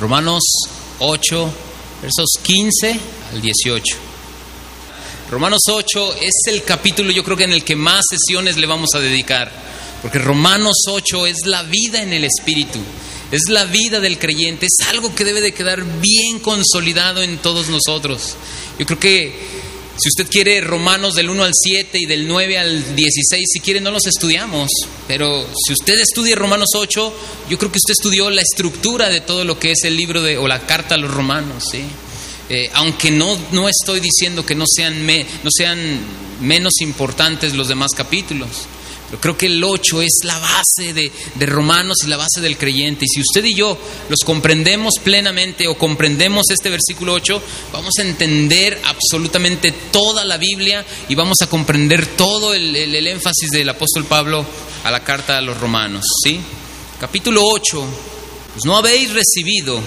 Romanos 8, versos 15 al 18. Romanos 8 es el capítulo yo creo que en el que más sesiones le vamos a dedicar, porque Romanos 8 es la vida en el Espíritu, es la vida del creyente, es algo que debe de quedar bien consolidado en todos nosotros. Yo creo que si usted quiere Romanos del 1 al 7 y del 9 al 16, si quiere no los estudiamos, pero si usted estudia Romanos 8, yo creo que usted estudió la estructura de todo lo que es el libro de, o la carta a los romanos, ¿sí? Eh, aunque no, no estoy diciendo que no sean, no sean menos importantes los demás capítulos. Pero creo que el 8 es la base de, de, Romanos y la base del creyente. Y si usted y yo los comprendemos plenamente o comprendemos este versículo 8, vamos a entender absolutamente toda la Biblia y vamos a comprender todo el, el, el énfasis del apóstol Pablo a la carta a los romanos. ¿sí? Capítulo 8, pues no habéis recibido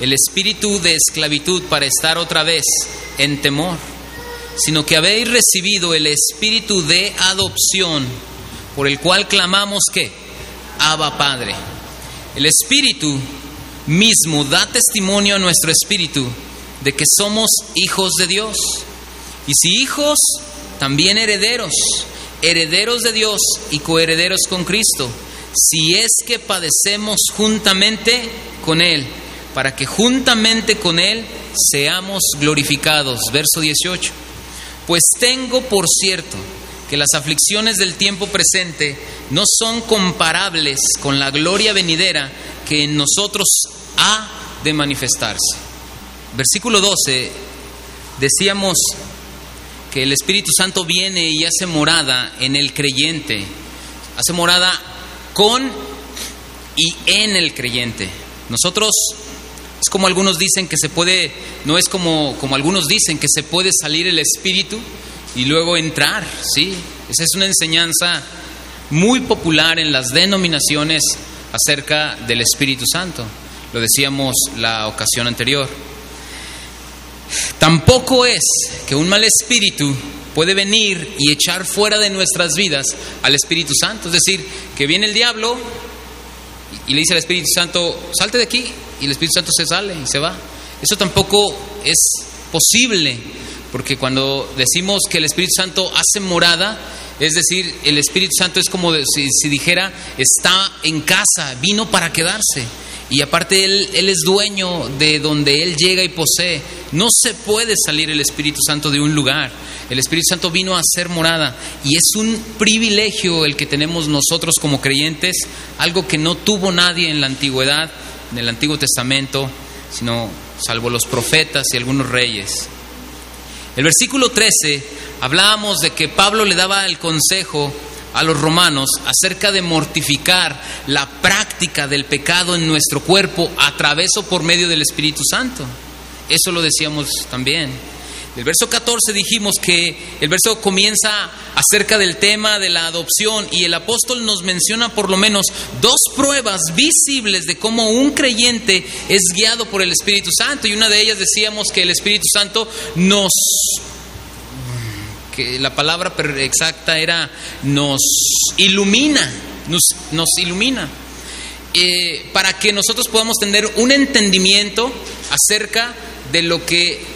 el espíritu de esclavitud para estar otra vez en temor, sino que habéis recibido el espíritu de adopción, por el cual clamamos que, Abba Padre. El espíritu mismo da testimonio a nuestro espíritu de que somos hijos de Dios. Y si hijos, también herederos, herederos de Dios y coherederos con Cristo, si es que padecemos juntamente con Él para que juntamente con Él seamos glorificados. Verso 18. Pues tengo por cierto que las aflicciones del tiempo presente no son comparables con la gloria venidera que en nosotros ha de manifestarse. Versículo 12, decíamos que el Espíritu Santo viene y hace morada en el creyente, hace morada con y en el creyente. Nosotros es como algunos dicen que se puede, no es como, como algunos dicen que se puede salir el espíritu y luego entrar, ¿sí? Esa es una enseñanza muy popular en las denominaciones acerca del Espíritu Santo. Lo decíamos la ocasión anterior. Tampoco es que un mal espíritu puede venir y echar fuera de nuestras vidas al Espíritu Santo. Es decir, que viene el diablo y le dice al Espíritu Santo, salte de aquí, y el Espíritu Santo se sale y se va. Eso tampoco es posible, porque cuando decimos que el Espíritu Santo hace morada, es decir, el Espíritu Santo es como si, dijera, está en casa, vino para quedarse. Y aparte él, él es dueño de donde Él llega y posee. No se puede salir el Espíritu Santo de un lugar. El Espíritu Santo vino a ser morada. Y es un privilegio el que tenemos nosotros como creyentes, algo que no tuvo nadie en la antigüedad, en el Antiguo Testamento, sino salvo los profetas y algunos reyes. El versículo 13 hablábamos de que Pablo le daba el consejo a los romanos acerca de mortificar la práctica del pecado en nuestro cuerpo a través o por medio del Espíritu Santo. Eso lo decíamos también. El verso 14 dijimos que el verso comienza acerca del tema de la adopción y el apóstol nos menciona por lo menos dos pruebas visibles de cómo un creyente es guiado por el Espíritu Santo. Y una de ellas decíamos que el Espíritu Santo nos que la palabra exacta era nos ilumina, nos, ilumina, eh, para que nosotros podamos tener un entendimiento acerca de lo que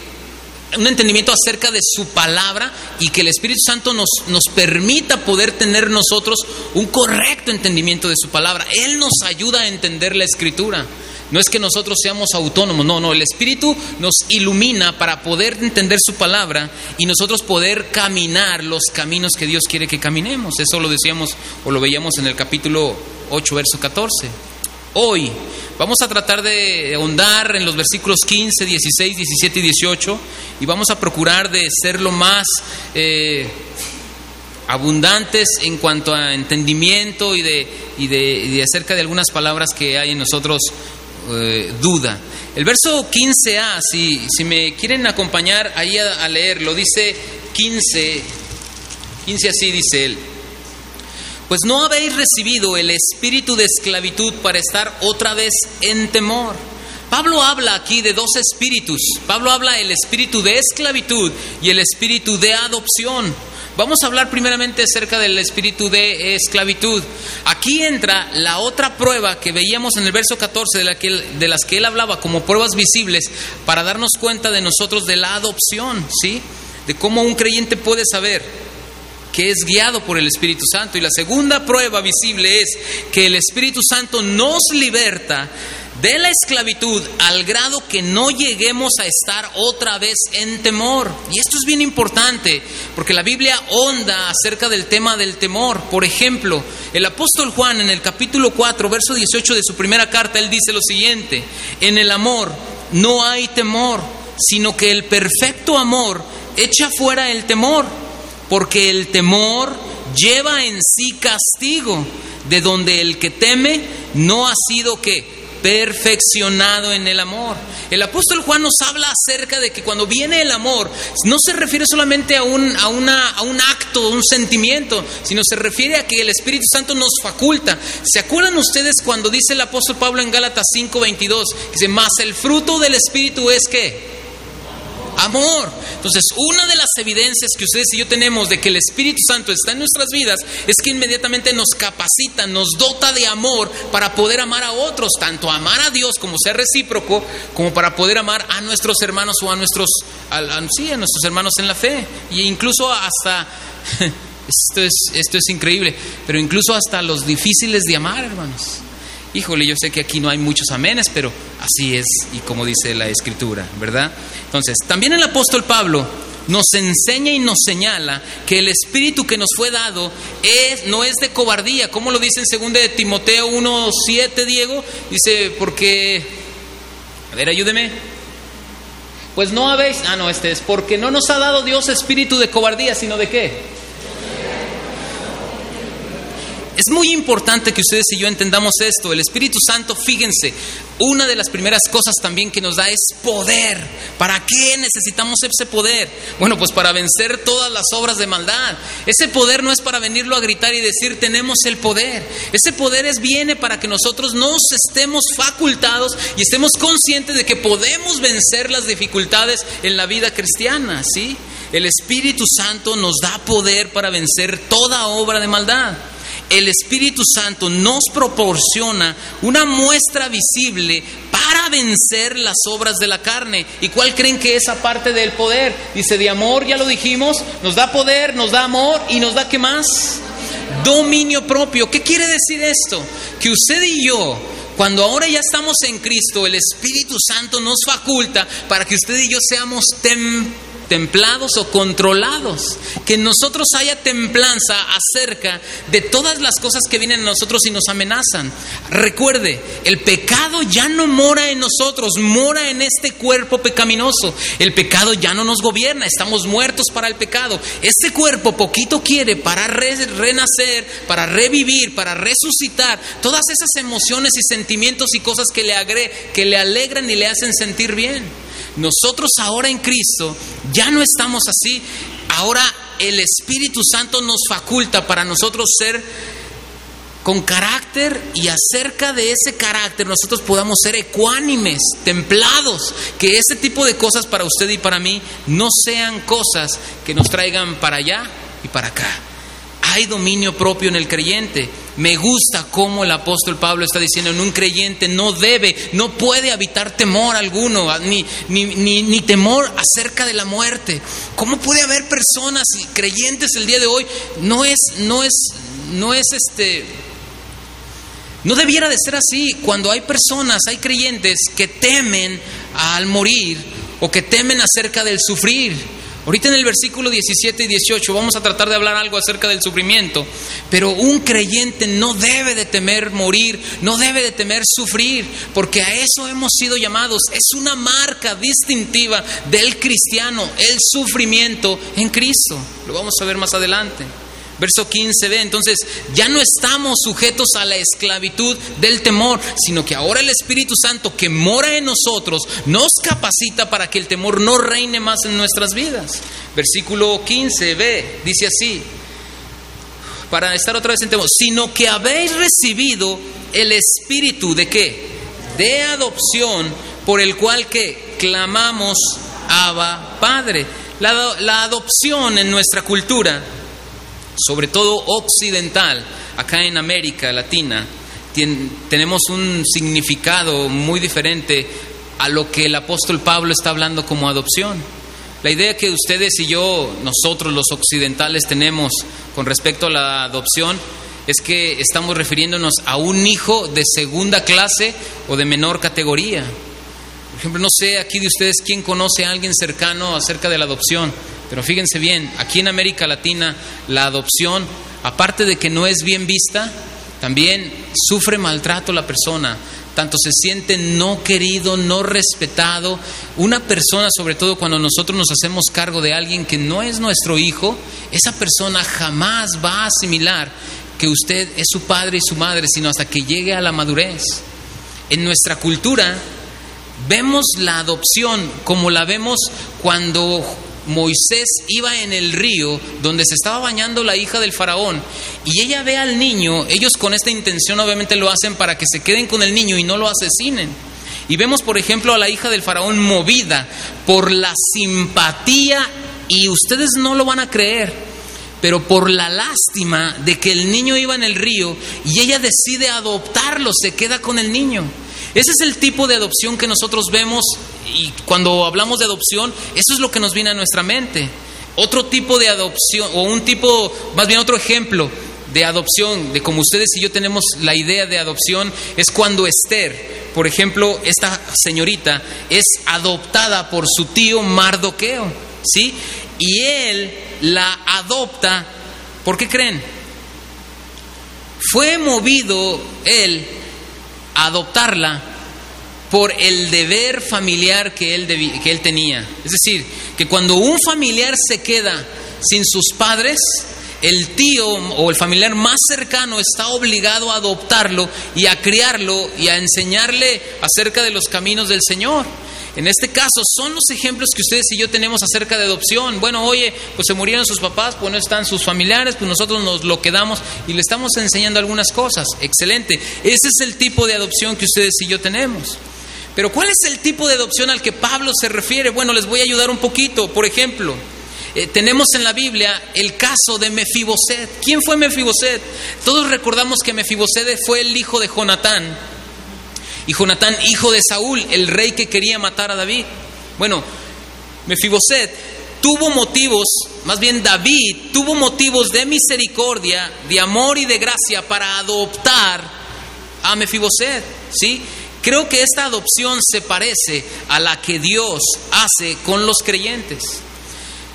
un entendimiento acerca de su palabra y que el Espíritu Santo nos, nos permita poder tener nosotros un correcto entendimiento de su palabra. Él nos ayuda a entender la escritura. No es que nosotros seamos autónomos, no, no, el Espíritu nos ilumina para poder entender su palabra y nosotros poder caminar los caminos que Dios quiere que caminemos. Eso lo decíamos o lo veíamos en el capítulo 8, verso 14. Hoy vamos a tratar de ahondar en los versículos 15, 16, 17 y 18 y vamos a procurar de ser lo más eh, abundantes en cuanto a entendimiento y de, y de, de acerca de algunas palabras que hay en nosotros eh, duda. El verso 15a, si, si me quieren acompañar ahí a, a leer, lo dice 15, 15 así dice él. Pues no habéis recibido el espíritu de esclavitud para estar otra vez en temor. Pablo habla aquí de dos espíritus. Pablo habla el espíritu de esclavitud y el espíritu de adopción. Vamos a hablar primeramente acerca del espíritu de esclavitud. Aquí entra la otra prueba que veíamos en el verso 14 de, de las que él hablaba como pruebas visibles para darnos cuenta de nosotros de la adopción, ¿sí? De cómo un creyente puede saber que es guiado por el Espíritu Santo. Y la segunda prueba visible es que el Espíritu Santo nos liberta de la esclavitud al grado que no lleguemos a estar otra vez en temor. Y esto es bien importante, porque la Biblia honda acerca del tema del temor. Por ejemplo, el apóstol Juan en el capítulo 4, verso 18 de su primera carta, él dice lo siguiente, en el amor no hay temor, sino que el perfecto amor echa fuera el temor, porque el temor lleva en sí castigo, de donde el que teme no ha sido que perfeccionado en el amor. El apóstol Juan nos habla acerca de que cuando viene el amor, no se refiere solamente a un, a una, a un acto, un sentimiento, sino se refiere a que el Espíritu Santo nos faculta. ¿Se acuerdan ustedes cuando dice el apóstol Pablo en Gálatas 5:22? Dice, más el fruto del Espíritu es que amor. Entonces, una de las evidencias que ustedes y yo tenemos de que el Espíritu Santo está en nuestras vidas es que inmediatamente nos capacita, nos dota de amor para poder amar a otros, tanto amar a Dios como ser recíproco, como para poder amar a nuestros hermanos o a nuestros, sí, a nuestros hermanos en la fe. Y incluso hasta, esto es, esto es increíble, pero incluso hasta los difíciles de amar, hermanos. Híjole, yo sé que aquí no hay muchos amenes, pero así es y como dice la escritura, ¿verdad? Entonces, también el apóstol Pablo nos enseña y nos señala que el espíritu que nos fue dado no es de cobardía, como lo dice en 2 de Timoteo 1.7, Diego, dice, porque, a ver, ayúdeme, pues no habéis, ah, no, este es, porque no nos ha dado Dios espíritu de cobardía, sino de qué? Es muy importante que ustedes y yo entendamos esto. El Espíritu Santo, fíjense, una de las primeras cosas también que nos da es poder. ¿Para qué necesitamos ese poder? Bueno, pues para vencer todas las obras de maldad. Ese poder no es para venirlo a gritar y decir tenemos el poder. Ese poder es viene para que nosotros nos estemos facultados y estemos conscientes de que podemos vencer las dificultades en la vida cristiana, ¿sí? El Espíritu Santo nos da poder para vencer toda obra de maldad el Espíritu Santo nos proporciona una muestra visible para vencer las obras de la carne. ¿Y cuál creen que es esa parte del poder? Dice, de amor, ya lo dijimos, nos da poder, nos da amor y nos da qué más? Dominio propio. ¿Qué quiere decir esto? Que usted y yo cuando ahora ya estamos en Cristo, el Espíritu Santo nos faculta para que usted y yo seamos templados templados o controlados, que en nosotros haya templanza acerca de todas las cosas que vienen a nosotros y nos amenazan. Recuerde, el pecado ya no mora en nosotros, mora en este cuerpo pecaminoso. El pecado ya no nos gobierna, estamos muertos para el pecado. Este cuerpo poquito quiere para renacer, para revivir, para resucitar todas esas emociones y sentimientos y cosas que le, agre que le alegran y le hacen sentir bien. Nosotros ahora en Cristo ya no estamos así. Ahora el Espíritu Santo nos faculta para nosotros ser con carácter y acerca de ese carácter nosotros podamos ser ecuánimes, templados, que ese tipo de cosas para usted y para mí no sean cosas que nos traigan para allá y para acá. Hay dominio propio en el creyente. Me gusta cómo el apóstol Pablo está diciendo, en un creyente no debe, no puede habitar temor alguno, ah, ni, temor acerca de la muerte. ¿Cómo puede haber personas creyentes el día de hoy? No es, no es, no es este... No debiera de ser así cuando hay personas, hay creyentes que temen al morir o que temen acerca del sufrir. Ahorita en el versículo 17 y 18 vamos a tratar de hablar algo acerca del sufrimiento, pero un creyente no debe de temer morir, no debe de temer sufrir, porque a eso hemos sido llamados. Es una marca distintiva del cristiano, el sufrimiento en Cristo. Lo vamos a ver más adelante. Verso 15b, entonces ya no estamos sujetos a la esclavitud del temor, sino que ahora el Espíritu Santo que mora en nosotros nos capacita para que el temor no reine más en nuestras vidas. Versículo 15b dice así, para estar otra vez en temor, sino que habéis recibido el Espíritu de qué? De adopción por el cual que clamamos Abba Padre. La, la adopción en nuestra cultura sobre todo occidental, acá en América Latina, tenemos un significado muy diferente a lo que el apóstol Pablo está hablando como adopción. La idea que ustedes y yo, nosotros los occidentales tenemos con respecto a la adopción es que estamos refiriéndonos a un hijo de segunda clase o de menor categoría. Por ejemplo, no sé aquí de ustedes quién conoce a alguien cercano acerca de la adopción. Pero fíjense bien, aquí en América Latina la adopción, aparte de que no es bien vista, también sufre maltrato la persona, tanto se siente no querido, no respetado. Una persona, sobre todo cuando nosotros nos hacemos cargo de alguien que no es nuestro hijo, esa persona jamás va a asimilar que usted es su padre y su madre, sino hasta que llegue a la madurez. En nuestra cultura vemos la adopción como la vemos cuando Moisés iba en el río donde se estaba bañando la hija del faraón y ella ve al niño, ellos con esta intención obviamente lo hacen para que se queden con el niño y no lo asesinen. Y vemos, por ejemplo, a la hija del faraón movida por la simpatía y ustedes no lo van a creer, pero por la lástima de que el niño iba en el río y ella decide adoptarlo, se queda con el niño. Ese es el tipo de adopción que nosotros vemos y cuando hablamos de adopción, eso es lo que nos viene a nuestra mente. Otro tipo de adopción, o un tipo, más bien otro ejemplo de adopción, de como ustedes y yo tenemos la idea de adopción, es cuando Esther, por ejemplo, esta señorita es adoptada por su tío Mardoqueo, ¿sí? Y él la adopta, ¿por qué creen? Fue movido él adoptarla por el deber familiar que él, que él tenía. Es decir, que cuando un familiar se queda sin sus padres, el tío o el familiar más cercano está obligado a adoptarlo y a criarlo y a enseñarle acerca de los caminos del Señor. En este caso, son los ejemplos que ustedes y yo tenemos acerca de adopción. Bueno, oye, pues se murieron sus papás, pues no están sus familiares, pues nosotros nos lo quedamos y le estamos enseñando algunas cosas. Excelente. Ese es el tipo de adopción que ustedes y yo tenemos. Pero ¿cuál es el tipo de adopción al que Pablo se refiere? Bueno, les voy a ayudar un poquito. Por ejemplo, eh, tenemos en la Biblia el caso de Mefiboset. ¿Quién fue Mefiboset? Todos recordamos que Mefiboset fue el hijo de Jonatán. Y Jonatán, hijo de Saúl, el rey que quería matar a David. Bueno, Mefiboset tuvo motivos, más bien David tuvo motivos de misericordia, de amor y de gracia para adoptar a Mefiboset, ¿sí? Creo que esta adopción se parece a la que Dios hace con los creyentes.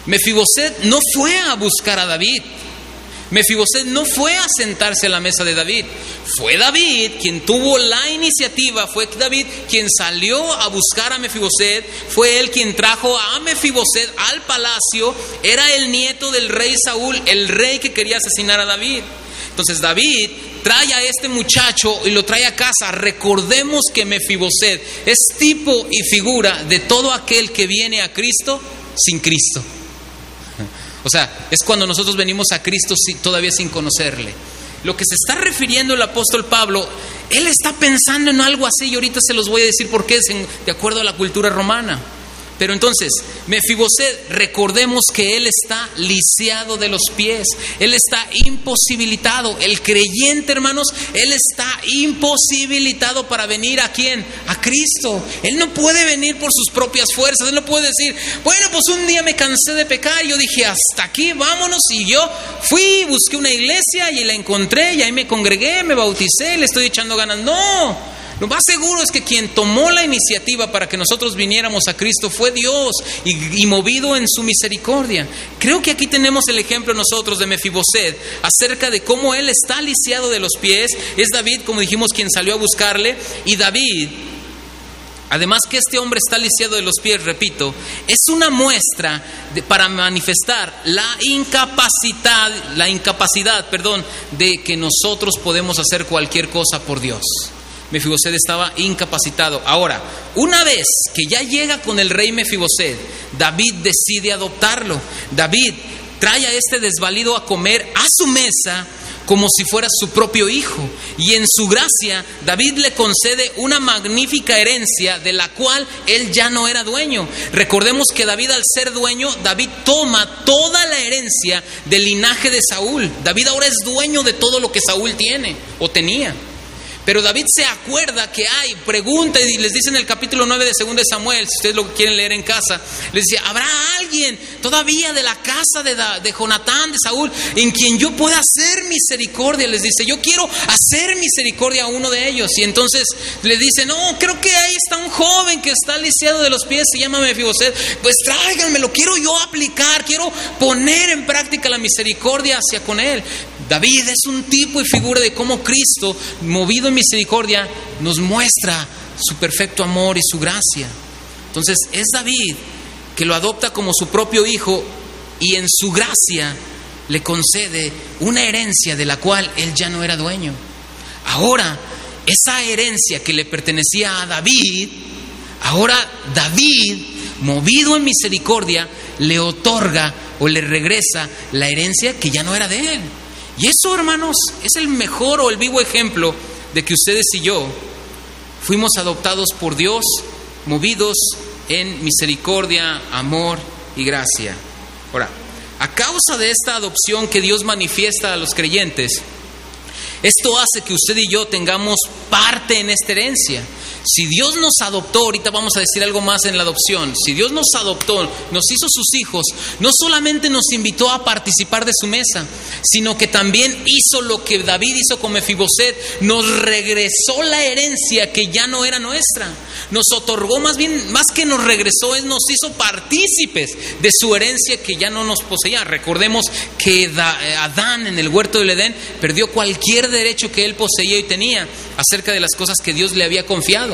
Mefiboset no fue a buscar a David. Mefiboset no fue a sentarse a la mesa de David. Fue David quien tuvo la iniciativa, fue David quien salió a buscar a Mefiboset, fue él quien trajo a Mefiboset al palacio, era el nieto del rey Saúl, el rey que quería asesinar a David. Entonces David trae a este muchacho y lo trae a casa. Recordemos que Mefiboset es tipo y figura de todo aquel que viene a Cristo sin Cristo. O sea, es cuando nosotros venimos a Cristo todavía sin conocerle. Lo que se está refiriendo el apóstol Pablo, él está pensando en algo así y ahorita se los voy a decir por qué de acuerdo a la cultura romana. Pero entonces, Mefiboset, recordemos que él está lisiado de los pies, él está imposibilitado. El creyente, hermanos, él está imposibilitado para venir a quién? A Cristo. Él no puede venir por sus propias fuerzas, él no puede decir, bueno, pues un día me cansé de pecar y yo dije, hasta aquí, vámonos. Y yo fui, busqué una iglesia y la encontré y ahí me congregué, me bauticé, le estoy echando ganas. No. Lo más seguro es que quien tomó la iniciativa para que nosotros viniéramos a Cristo fue Dios y, movido en su misericordia. Creo que aquí tenemos el ejemplo nosotros de Mefiboset acerca de cómo él está lisiado de los pies. Es David, como dijimos, quien salió a buscarle y David Además que este hombre está lisiado de los pies, repito, es una muestra para manifestar la incapacidad, la incapacidad, perdón, de que nosotros podemos hacer cualquier cosa por Dios. Mefiboset estaba incapacitado. Ahora, una vez que ya llega con el rey Mefiboset, David decide adoptarlo. David trae a este desvalido a comer a su mesa como si fuera su propio hijo. Y en su gracia, David le concede una magnífica herencia de la cual él ya no era dueño. Recordemos que David al ser dueño, David toma toda la herencia del linaje de Saúl. David ahora es dueño de todo lo que Saúl tiene o tenía. Pero David se acuerda que hay, pregunta y les dice en el capítulo 9 de 2 de Samuel, si ustedes lo quieren leer en casa, les dice, ¿habrá alguien todavía de la casa de, de Jonatán, de Saúl, en quien yo pueda hacer misericordia? Les dice, yo quiero hacer misericordia a uno de ellos. Y entonces le dice, no, creo que ahí está un joven que está lisiado de los pies, se llama Mefiboset, pues tráiganmelo, quiero yo aplicar, quiero poner en práctica la misericordia hacia con él. David es un tipo y figura de cómo Cristo, movido en misericordia, nos muestra su perfecto amor y su gracia. Entonces es David que lo adopta como su propio hijo y en su gracia le concede una herencia de la cual él ya no era dueño. Ahora, esa herencia que le pertenecía a David, ahora David, movido en misericordia, le otorga o le regresa la herencia que ya no era de él. Y eso, hermanos, es el mejor o el vivo ejemplo de que ustedes y yo fuimos adoptados por Dios, movidos en misericordia, amor y gracia. Ahora, a causa de esta adopción que Dios manifiesta a los creyentes, esto hace que usted y yo tengamos parte en esta herencia. Si Dios nos adoptó, ahorita vamos a decir algo más en la adopción, si Dios nos adoptó, nos hizo sus hijos, no solamente nos invitó a participar de su mesa, sino que también hizo lo que David hizo con Mefiboset, nos regresó la herencia que ya no era nuestra, nos otorgó más bien, más que nos regresó, es nos hizo partícipes de su herencia que ya no nos poseía. Recordemos que Adán en el huerto del Edén perdió cualquier derecho que él poseía y tenía acerca de las cosas que Dios le había confiado.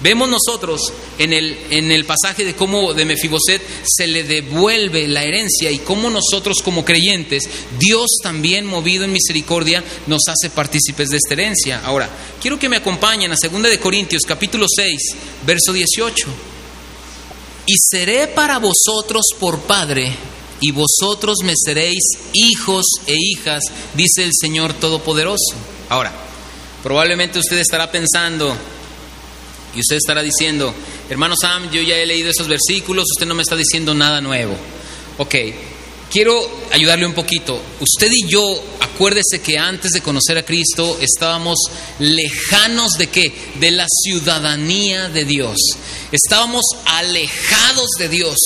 Vemos nosotros en el, en el pasaje de cómo de Mefiboset se le devuelve la herencia y cómo nosotros como creyentes, Dios también movido en misericordia nos hace partícipes de esta herencia. Ahora, quiero que me acompañen a 2 de Corintios capítulo 6, verso 18. Y seré para vosotros por padre y vosotros me seréis hijos e hijas, dice el Señor Todopoderoso. Ahora, probablemente usted estará pensando, y usted estará diciendo, hermano Sam, yo ya he leído esos versículos, usted no me está diciendo nada nuevo. Ok, quiero ayudarle un poquito. Usted y yo, acuérdese que antes de conocer a Cristo estábamos lejanos de qué? De la ciudadanía de Dios. Estábamos alejados de Dios.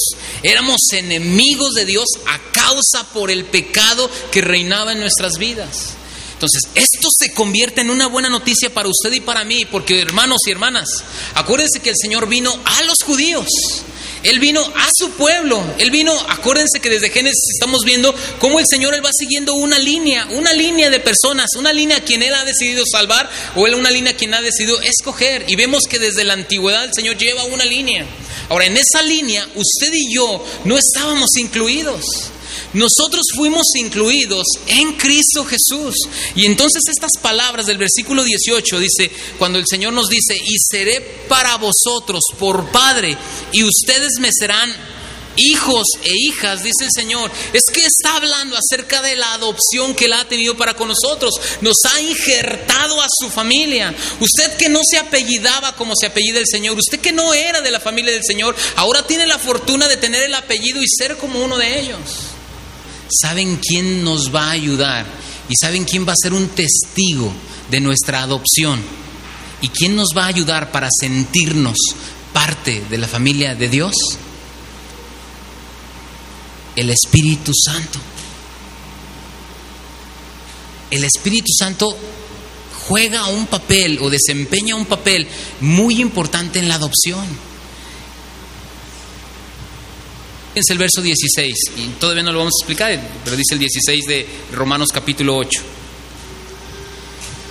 Éramos enemigos de Dios a causa por el pecado que reinaba en nuestras vidas. Entonces, esto se convierte en una buena noticia para usted y para mí, porque hermanos y hermanas, acuérdense que el Señor vino a los judíos. Él vino a su pueblo. Él vino, acuérdense que desde Génesis estamos viendo cómo el Señor él va siguiendo una línea, una línea de personas, una línea a quien él ha decidido salvar o él una línea a quien ha decidido escoger. Y vemos que desde la antigüedad el Señor lleva una línea. Ahora, en esa línea usted y yo no estábamos incluidos. Nosotros fuimos incluidos en Cristo Jesús. Y entonces estas palabras del versículo 18 dice, cuando el Señor nos dice, y seré para vosotros por Padre, y ustedes me serán hijos e hijas, dice el Señor, es que está hablando acerca de la adopción que Él ha tenido para con nosotros. Nos ha injertado a su familia. Usted que no se apellidaba como se apellida el Señor, usted que no era de la familia del Señor, ahora tiene la fortuna de tener el apellido y ser como uno de ellos saben quién nos va a ayudar y saben quién va a ser un testigo de nuestra adopción y quién nos va a ayudar para sentirnos parte de la familia de Dios. El Espíritu Santo. El Espíritu Santo juega un papel o desempeña un papel muy importante en la adopción. Fíjense el verso 16, y todavía no lo vamos a explicar, pero dice el 16 de Romanos capítulo 8.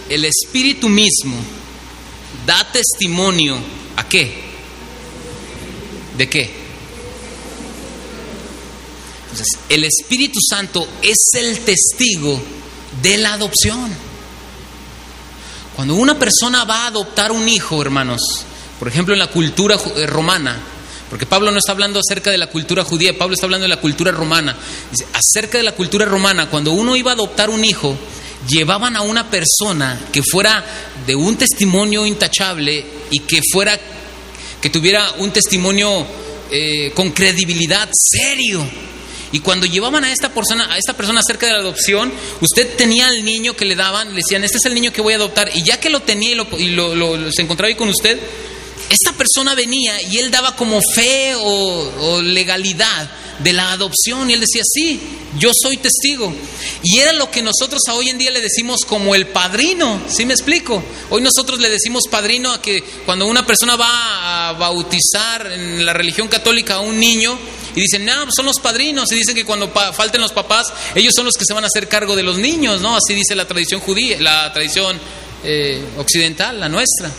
El Espíritu mismo da testimonio a qué? ¿De qué? Entonces, el Espíritu Santo es el testigo de la adopción. Cuando una persona va a adoptar un hijo, hermanos, por ejemplo en la cultura eh, romana, porque Pablo no está hablando acerca de la cultura judía, Pablo está hablando de la cultura romana. Acerca de la cultura romana, cuando uno iba a adoptar un hijo, llevaban a una persona que fuera de un testimonio intachable y que fuera, que tuviera un testimonio eh, con credibilidad serio. Y cuando llevaban a esta persona, a esta persona acerca de la adopción, usted tenía al niño que le daban, le decían, este es el niño que voy a adoptar, y ya que lo tenía y, lo, se encontraba ahí con usted, esta persona venía y él daba como fe o, legalidad de la adopción y él decía, sí, yo soy testigo. Y era lo que nosotros a hoy en día le decimos como el padrino, ¿sí me explico? Hoy nosotros le decimos padrino a que cuando una persona va a bautizar en la religión católica a un niño y dicen, no, pues son los padrinos y dicen que cuando falten los papás, ellos son los que se van a hacer cargo de los niños, ¿no? Así dice la tradición judía, la tradición eh, occidental, la nuestra.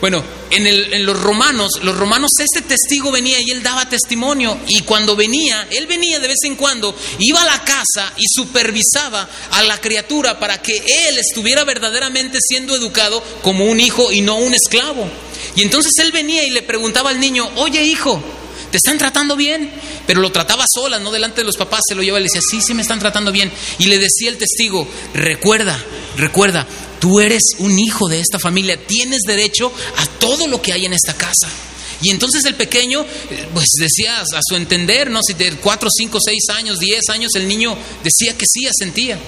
Bueno, en, los romanos, los romanos, este testigo venía y él daba testimonio. Y cuando venía, él venía de vez en cuando, iba a la casa y supervisaba a la criatura para que él estuviera verdaderamente siendo educado como un hijo y no un esclavo. Y entonces él venía y le preguntaba al niño, oye hijo, ¿te están tratando bien? Pero lo trataba sola, no delante de los papás, se lo llevaba y le decía, sí, sí me están tratando bien. Y le decía el testigo, recuerda, recuerda, Tú eres un hijo de esta familia, tienes derecho a todo lo que hay en esta casa. Y entonces el pequeño, eh, pues decía a su entender, ¿no? Si de 4, 5, 6 años, 10 años, el niño decía que sí, asentía.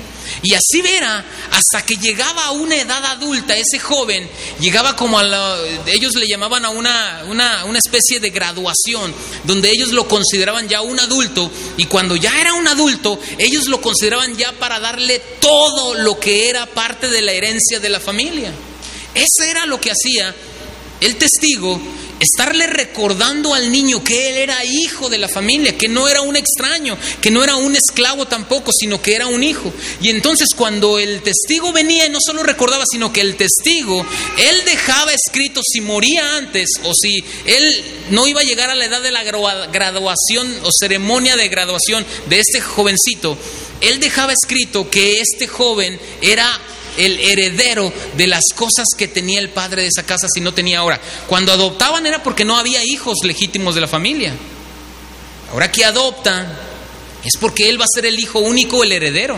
Y así verá, hasta que llegaba a una edad adulta, ese joven llegaba como a la, ellos le llamaban a una, una, una especie de graduación, donde ellos lo consideraban ya un adulto, y cuando ya era un adulto, ellos lo consideraban ya para darle todo lo que era parte de la herencia de la familia. Eso era lo que hacía el testigo estarle recordando al niño que él era hijo de la familia, que no era un extraño, que no era un esclavo tampoco, sino que era un hijo. Y entonces cuando el testigo venía y no solo recordaba, sino que el testigo, él dejaba escrito si moría antes o si él no iba a llegar a la edad de la graduación o ceremonia de graduación de este jovencito, él dejaba escrito que este joven era el heredero de las cosas que tenía el padre de esa casa si no tenía ahora. Cuando adoptaban era porque no había hijos legítimos de la familia. Ahora que adoptan es porque él va a ser el hijo único, el heredero.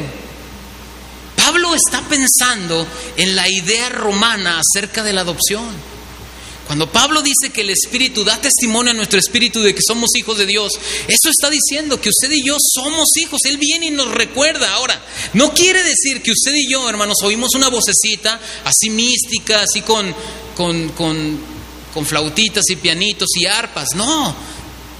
Pablo está pensando en la idea romana acerca de la adopción. Cuando Pablo dice que el Espíritu da testimonio a nuestro Espíritu de que somos hijos de Dios, eso está diciendo que usted y yo somos hijos. Él viene y nos recuerda. Ahora, no quiere decir que usted y yo, hermanos, oímos una vocecita así mística, así con, con, con, con flautitas y pianitos y arpas. No,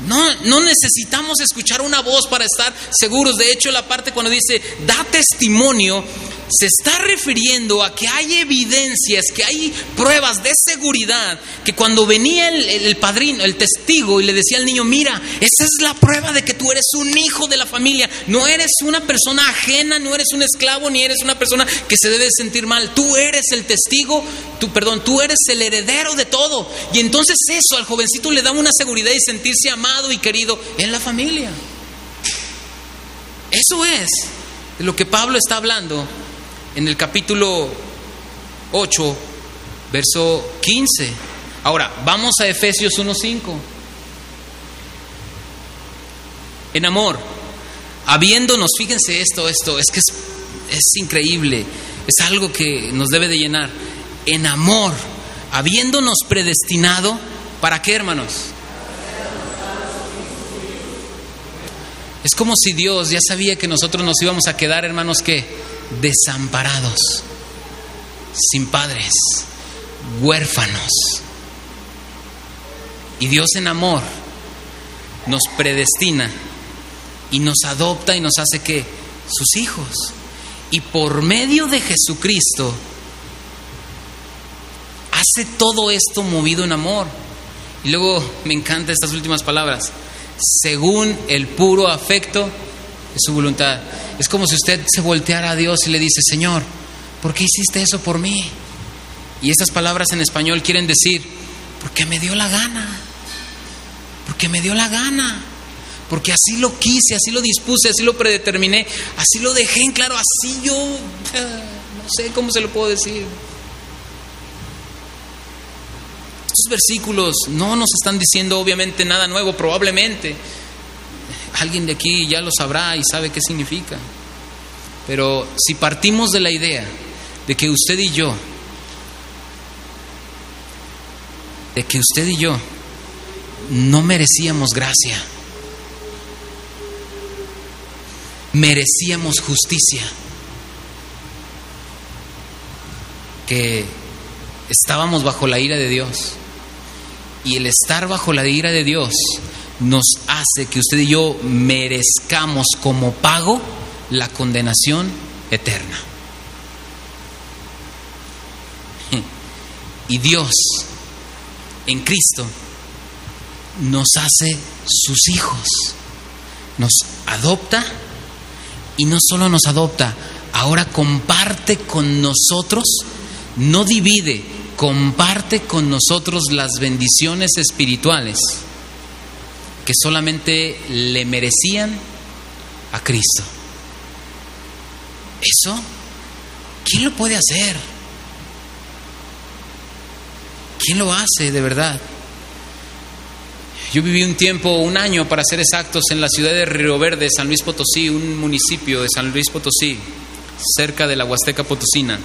no, no necesitamos escuchar una voz para estar seguros. De hecho, la parte cuando dice da testimonio, se está refiriendo a que hay evidencias, que hay pruebas de seguridad, que cuando venía el, padrino, el testigo, y le decía al niño, mira, esa es la prueba de que tú eres un hijo de la familia, no eres una persona ajena, no eres un esclavo, ni eres una persona que se debe sentir mal, tú eres el testigo, tú, perdón, tú eres el heredero de todo. Y entonces eso al jovencito le da una seguridad y sentirse amado y querido en la familia. Eso es de lo que Pablo está hablando en el capítulo 8, verso 15. Ahora, vamos a Efesios 1.5. En amor, habiéndonos, fíjense esto, esto, es que es, es increíble, es algo que nos debe de llenar. En amor, habiéndonos predestinado, ¿para qué, hermanos? Es como si Dios ya sabía que nosotros nos íbamos a quedar, hermanos, que desamparados, sin padres, huérfanos. Y Dios en amor nos predestina y nos adopta y nos hace que sus hijos. Y por medio de Jesucristo hace todo esto movido en amor. Y luego me encantan estas últimas palabras. Según el puro afecto de su voluntad. Es como si usted se volteara a Dios y le dice, Señor, ¿por qué hiciste eso por mí? Y esas palabras en español quieren decir, porque me dio la gana, porque me dio la gana, porque así lo quise, así lo dispuse, así lo predeterminé, así lo dejé en claro, así yo, no sé cómo se lo puedo decir. Versículos no nos están diciendo obviamente nada nuevo, probablemente. Alguien de aquí ya lo sabrá y sabe qué significa. Pero si partimos de la idea de que usted y yo, de que usted y yo no merecíamos gracia, merecíamos justicia, que estábamos bajo la ira de Dios y el estar bajo la ira de Dios nos hace que usted y yo merezcamos como pago la condenación eterna. Y Dios en Cristo nos hace sus hijos, nos adopta y no solo nos adopta, ahora comparte con nosotros, no divide, comparte con nosotros las bendiciones espirituales que solamente le merecían a Cristo. Eso, ¿quién lo puede hacer? ¿Quién lo hace de verdad? Yo viví un tiempo, un año para ser exactos, en la ciudad de Río Verde, San Luis Potosí, un municipio de San Luis Potosí, cerca de la Huasteca Potosina.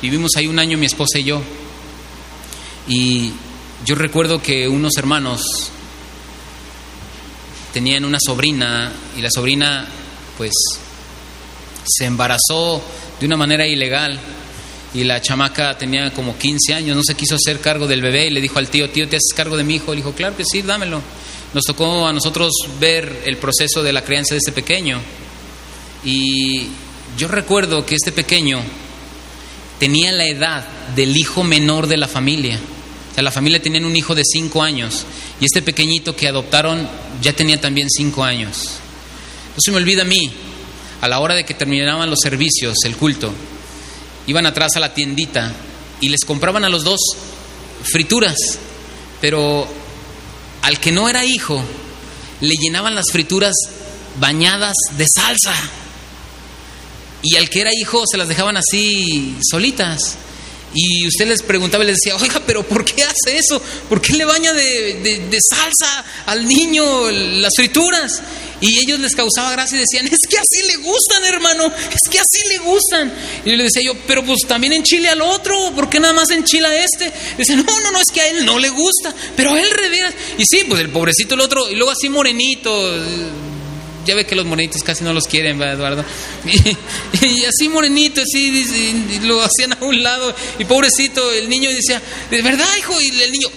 Vivimos ahí un año mi esposa y yo. Y yo recuerdo que unos hermanos tenían una sobrina y la sobrina pues se embarazó de una manera ilegal y la chamaca tenía como 15 años, no se quiso hacer cargo del bebé y le dijo al tío, tío, ¿te haces cargo de mi hijo? Le dijo, claro que sí, dámelo. Nos tocó a nosotros ver el proceso de la crianza de este pequeño. Y yo recuerdo que este pequeño tenía la edad del hijo menor de la familia. O sea, la familia tenía un hijo de 5 años y este pequeñito que adoptaron ya tenía también 5 años. No se me olvida a mí, a la hora de que terminaban los servicios, el culto, iban atrás a la tiendita y les compraban a los dos frituras, pero al que no era hijo le llenaban las frituras bañadas de salsa y al que era hijo se las dejaban así solitas. Y usted les preguntaba y les decía, oiga, pero ¿por qué hace eso? ¿Por qué le baña de, salsa al niño las frituras? Y ellos les causaba gracia y decían, es que así le gustan, hermano, es que así le gustan. Y le decía yo, pero pues también en Chile al otro, ¿por qué nada más en Chile a este? Y dice, no, no, no, es que a él no le gusta, pero a él revera. Y sí, pues el pobrecito el otro, y luego así morenito, ya ve que los morenitos casi no los quieren, ¿verdad, Eduardo? Y, así morenito, así, y, lo hacían a un lado. Y pobrecito, el niño decía, ¿de verdad, hijo? Y el niño,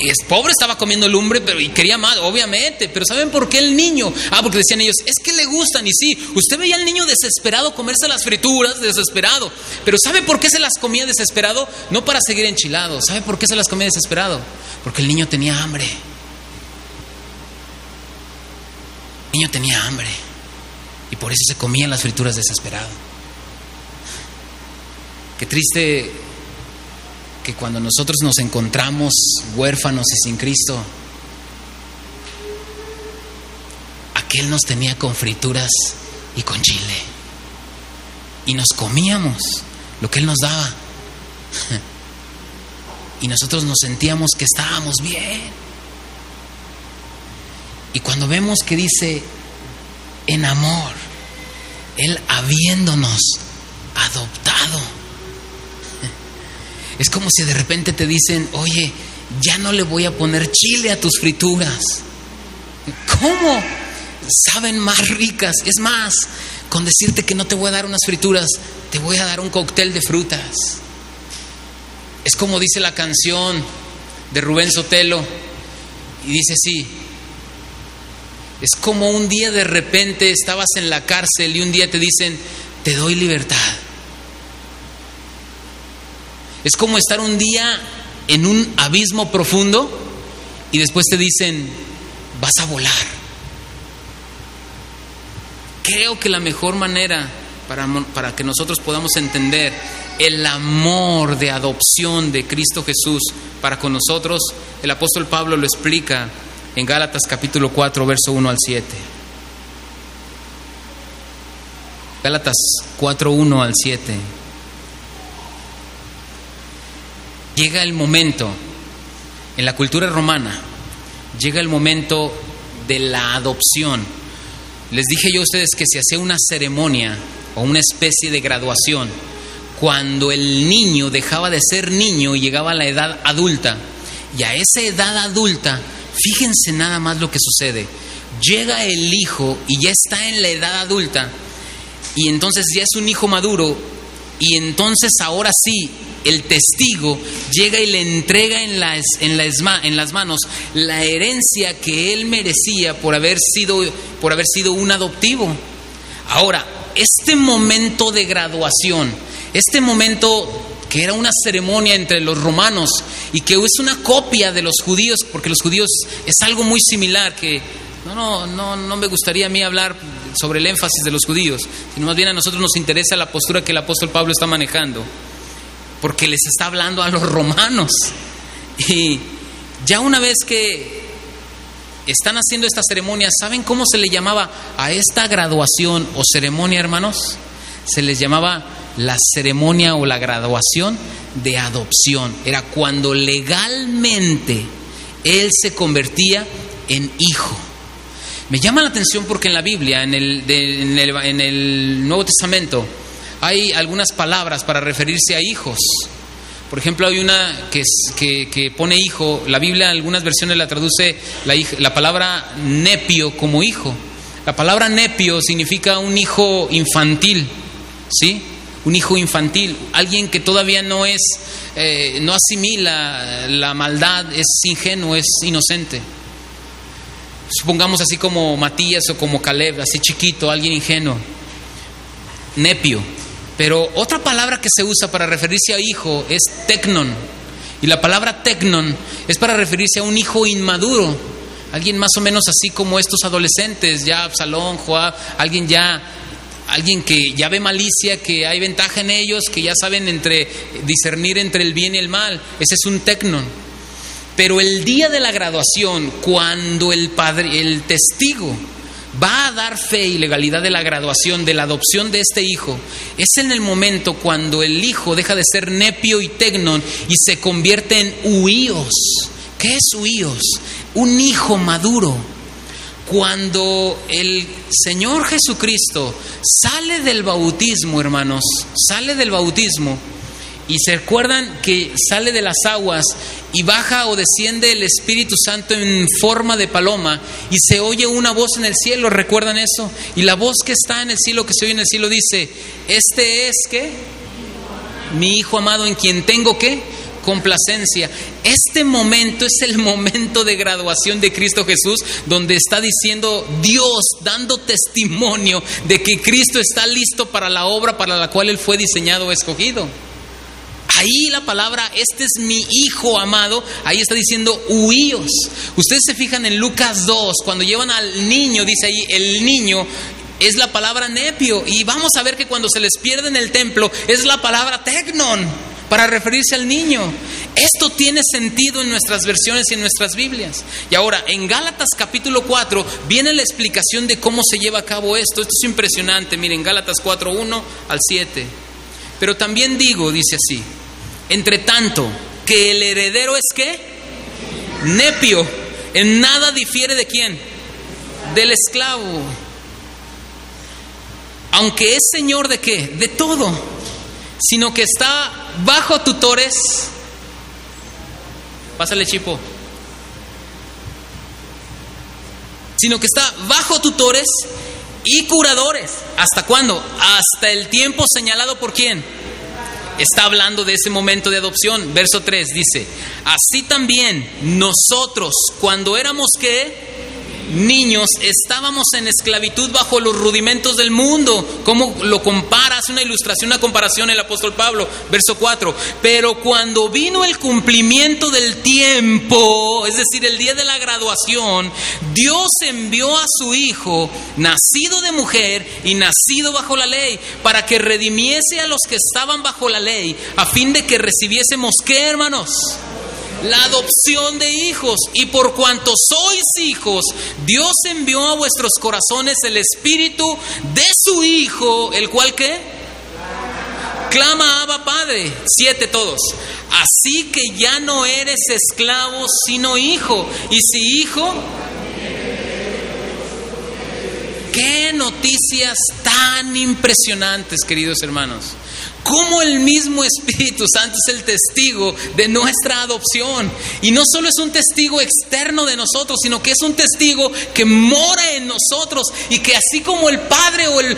y es pobre, estaba comiendo lumbre, pero y quería más, obviamente. Pero ¿saben por qué el niño? Ah, porque decían ellos, es que le gustan. Y sí, usted veía al niño desesperado comerse las frituras, desesperado. Pero ¿sabe por qué se las comía desesperado? No para seguir enchilado. ¿Sabe por qué se las comía desesperado? Porque el niño tenía hambre. El niño tenía hambre y por eso se comían las frituras desesperado. Qué triste que cuando nosotros nos encontramos huérfanos y sin Cristo, aquel nos tenía con frituras y con chile. Y nos comíamos lo que Él nos daba. Y nosotros nos sentíamos que estábamos bien. Y cuando vemos que dice en amor, Él habiéndonos adoptado, es como si de repente te dicen, oye, ya no le voy a poner chile a tus frituras. ¿Cómo? Saben más ricas. Es más, con decirte que no te voy a dar unas frituras, te voy a dar un cóctel de frutas. Es como dice la canción de Rubén Sotelo. Y dice así, es como un día de repente estabas en la cárcel y un día te dicen, te doy libertad. Es como estar un día en un abismo profundo y después te dicen, vas a volar. Creo que la mejor manera para, para, que nosotros podamos entender el amor de adopción de Cristo Jesús para con nosotros, el apóstol Pablo lo explica en Gálatas capítulo 4, verso 1 al 7. Gálatas 4, 1 al 7. Llega el momento, en la cultura romana, llega el momento de la adopción. Les dije yo a ustedes que se hacía una ceremonia o una especie de graduación cuando el niño dejaba de ser niño y llegaba a la edad adulta. Y a esa edad adulta, fíjense nada más lo que sucede. Llega el hijo y ya está en la edad adulta y entonces ya es un hijo maduro y entonces ahora sí el testigo llega y le entrega en las, en, las manos la herencia que él merecía por haber, sido, por haber sido un adoptivo. Ahora, este momento de graduación, este momento que era una ceremonia entre los romanos y que es una copia de los judíos, porque los judíos es algo muy similar, que no, no, no, no me gustaría a mí hablar sobre el énfasis de los judíos, sino más bien a nosotros nos interesa la postura que el apóstol Pablo está manejando porque les está hablando a los romanos. Y ya una vez que están haciendo esta ceremonia, ¿saben cómo se le llamaba a esta graduación o ceremonia, hermanos? Se les llamaba la ceremonia o la graduación de adopción. Era cuando legalmente él se convertía en hijo. Me llama la atención porque en la Biblia, en el, Nuevo Testamento, hay algunas palabras para referirse a hijos. Por ejemplo, hay una que, pone hijo, la Biblia en algunas versiones la traduce la palabra nepio como hijo. La palabra nepio significa un hijo infantil, ¿sí? Un hijo infantil, alguien que todavía no es, eh, no asimila la maldad, es ingenuo, es inocente. Supongamos así como Matías o como Caleb, así chiquito, alguien ingenuo. Nepio. Pero otra palabra que se usa para referirse a hijo es tecnon. Y la palabra tecnon es para referirse a un hijo inmaduro. Alguien más o menos así como estos adolescentes, ya Absalón, Joab, alguien ya alguien que ya ve malicia, que hay ventaja en ellos, que ya saben entre discernir entre el bien y el mal. Ese es un tecnon. Pero el día de la graduación, cuando el padre, el testigo va a dar fe y legalidad de la graduación, de la adopción de este hijo, es en el momento cuando el hijo deja de ser nepio y tecnon y se convierte en huíos. ¿Qué es huíos? Un hijo maduro. Cuando el Señor Jesucristo sale del bautismo, hermanos, sale del bautismo, y se acuerdan que sale de las aguas y baja o desciende el Espíritu Santo en forma de paloma y se oye una voz en el cielo, ¿recuerdan eso? Y la voz que está en el cielo, que se oye en el cielo, dice, este es que mi Hijo amado en quien tengo que complacencia. Este momento es el momento de graduación de Cristo Jesús, donde está diciendo Dios, dando testimonio de que Cristo está listo para la obra para la cual Él fue diseñado o escogido. Ahí la palabra, este es mi hijo amado, ahí está diciendo huíos. Ustedes se fijan en Lucas 2, cuando llevan al niño, dice ahí, el niño es la palabra nepio. Y vamos a ver que cuando se les pierde en el templo es la palabra tecnon para referirse al niño. Esto tiene sentido en nuestras versiones y en nuestras Biblias. Y ahora, en Gálatas capítulo 4 viene la explicación de cómo se lleva a cabo esto. Esto es impresionante. Miren, Gálatas 4, 1 al 7. Pero también digo, dice así, entre tanto, que el heredero es qué? Nepio. En nada difiere de quién? Del esclavo. Aunque es señor de qué? De todo. Sino que está bajo tutores. Pásale, chipo. Sino que está bajo tutores y curadores. ¿Hasta cuándo? Hasta el tiempo señalado por quién? está hablando de ese momento de adopción. Verso 3 dice, así también nosotros cuando éramos que niños estábamos en esclavitud bajo los rudimentos del mundo. ¿Cómo lo compara? Hace una ilustración, una comparación el apóstol Pablo, verso 4. Pero cuando vino el cumplimiento del tiempo, es decir, el día de la graduación, Dios envió a su Hijo, nacido de mujer y nacido bajo la ley, para que redimiese a los que estaban bajo la ley, a fin de que recibiésemos, ¿qué hermanos? La adopción de hijos. Y por cuanto sois hijos, Dios envió a vuestros corazones el espíritu de su Hijo, el cual que clama Abba Padre. Siete todos. Así que ya no eres esclavo, sino hijo. Y si hijo, qué noticias tan impresionantes, queridos hermanos cómo el mismo Espíritu Santo es el testigo de nuestra adopción. Y no solo es un testigo externo de nosotros, sino que es un testigo que mora en nosotros y que así como el padre o el,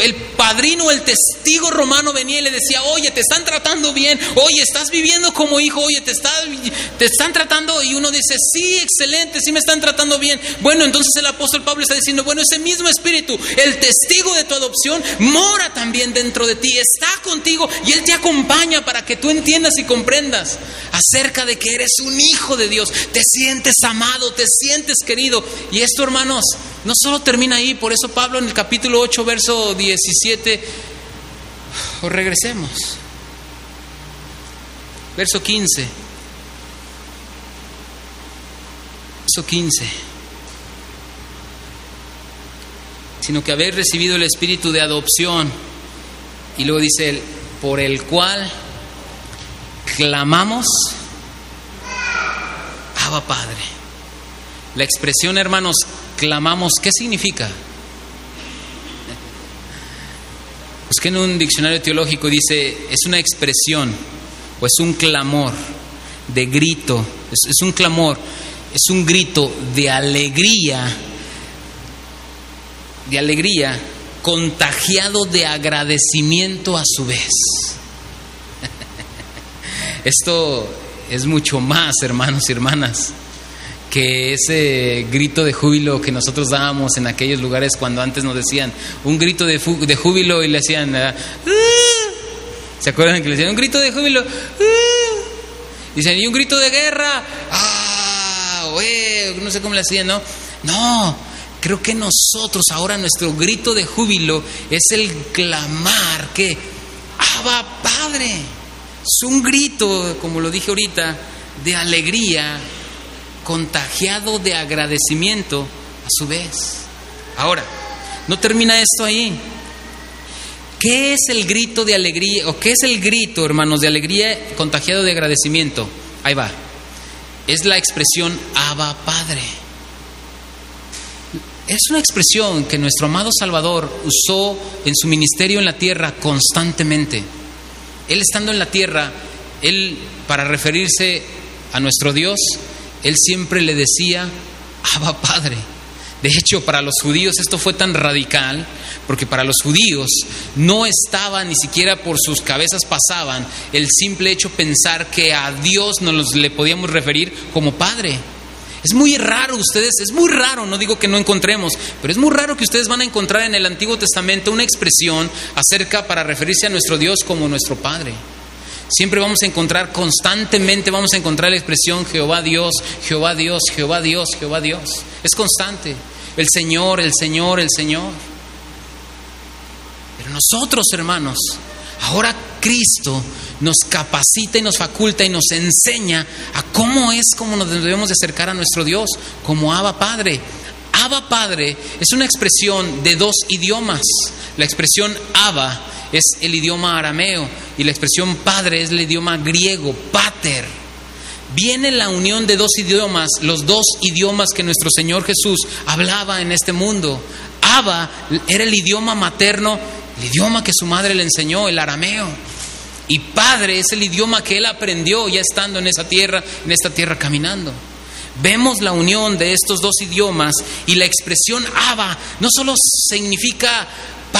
el, padrino o el testigo romano venía y le decía, oye, te están tratando bien, oye, estás viviendo como hijo, oye, te, te están tratando y uno dice, sí, excelente, sí me están tratando bien. Bueno, entonces el apóstol Pablo está diciendo, bueno, ese mismo Espíritu, el testigo de tu adopción, mora también dentro de ti, está y Él te acompaña para que tú entiendas y comprendas acerca de que eres un hijo de Dios. Te sientes amado, te sientes querido. Y esto, hermanos, no solo termina ahí. Por eso Pablo en el capítulo 8, verso 17, o regresemos. Verso 15. Verso 15. Sino que habéis recibido el espíritu de adopción. Y luego dice él, por el cual clamamos, Abba Padre. La expresión, hermanos, clamamos, ¿qué significa? Que en un diccionario teológico dice, es una expresión o es un clamor de grito, es un clamor, es un grito de alegría, de alegría contagiado de agradecimiento a su vez. Esto es mucho más, hermanos y hermanas, que ese grito de júbilo que nosotros dábamos en aquellos lugares cuando antes nos decían un grito de, júbilo y le hacían... Ah". ¿Se acuerdan que le decían un grito de júbilo? Ah". Dicen, y un grito de guerra. Ah, no sé cómo le hacían, ¿no? No, Creo que nosotros ahora nuestro grito de júbilo es el clamar que, Abba Padre, es un grito, como lo dije ahorita, de alegría, contagiado de agradecimiento a su vez. Ahora, no termina esto ahí. ¿Qué es el grito de alegría o qué es el grito, hermanos, de alegría contagiado de agradecimiento? Ahí va. Es la expresión Abba Padre. Es una expresión que nuestro amado Salvador usó en su ministerio en la tierra constantemente. Él estando en la tierra, él para referirse a nuestro Dios, él siempre le decía, Abba Padre. De hecho, para los judíos esto fue tan radical, porque para los judíos no estaba ni siquiera por sus cabezas pasaban el simple hecho pensar que a Dios nos le podíamos referir como Padre. Es muy raro ustedes, es muy raro, no digo que no encontremos, pero es muy raro que ustedes van a encontrar en el Antiguo Testamento una expresión acerca para referirse a nuestro Dios como nuestro Padre. Siempre vamos a encontrar, constantemente vamos a encontrar la expresión Jehová Dios, Jehová Dios, Jehová Dios, Jehová Dios. Es constante. El Señor, el Señor, el Señor. Pero nosotros, hermanos, ahora Cristo nos capacita y nos faculta y nos enseña a cómo es como nos debemos de acercar a nuestro Dios, como Abba Padre. Abba Padre es una expresión de dos idiomas. La expresión Abba es el idioma arameo y la expresión Padre es el idioma griego, pater. Viene la unión de dos idiomas, los dos idiomas que nuestro Señor Jesús hablaba en este mundo. Abba era el idioma materno, el idioma que su madre le enseñó, el arameo. Y padre es el idioma que él aprendió ya estando en esa tierra, en esta tierra caminando. Vemos la unión de estos dos idiomas y la expresión Abba no solo significa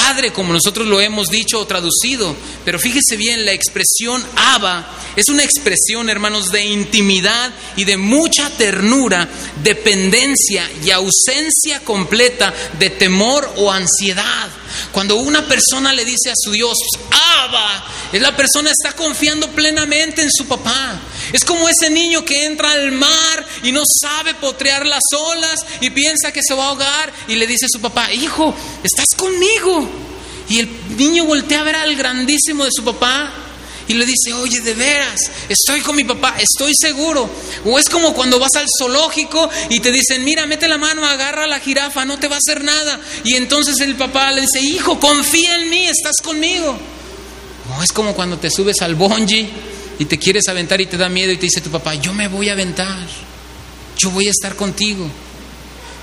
Padre, como nosotros lo hemos dicho o traducido, pero fíjese bien, la expresión Abba es una expresión, hermanos, de intimidad y de mucha ternura, dependencia y ausencia completa de temor o ansiedad. Cuando una persona le dice a su Dios, Abba, la persona está confiando plenamente en su papá. Es como ese niño que entra al mar y no sabe potrear las olas y piensa que se va a ahogar y le dice a su papá, hijo, estás conmigo. Y el niño voltea a ver al grandísimo de su papá y le dice, oye, de veras, estoy con mi papá, estoy seguro. O es como cuando vas al zoológico y te dicen, mira, mete la mano, agarra a la jirafa, no te va a hacer nada. Y entonces el papá le dice, hijo, confía en mí, estás conmigo. O es como cuando te subes al bungee y te quieres aventar y te da miedo y te dice tu papá, yo me voy a aventar, yo voy a estar contigo.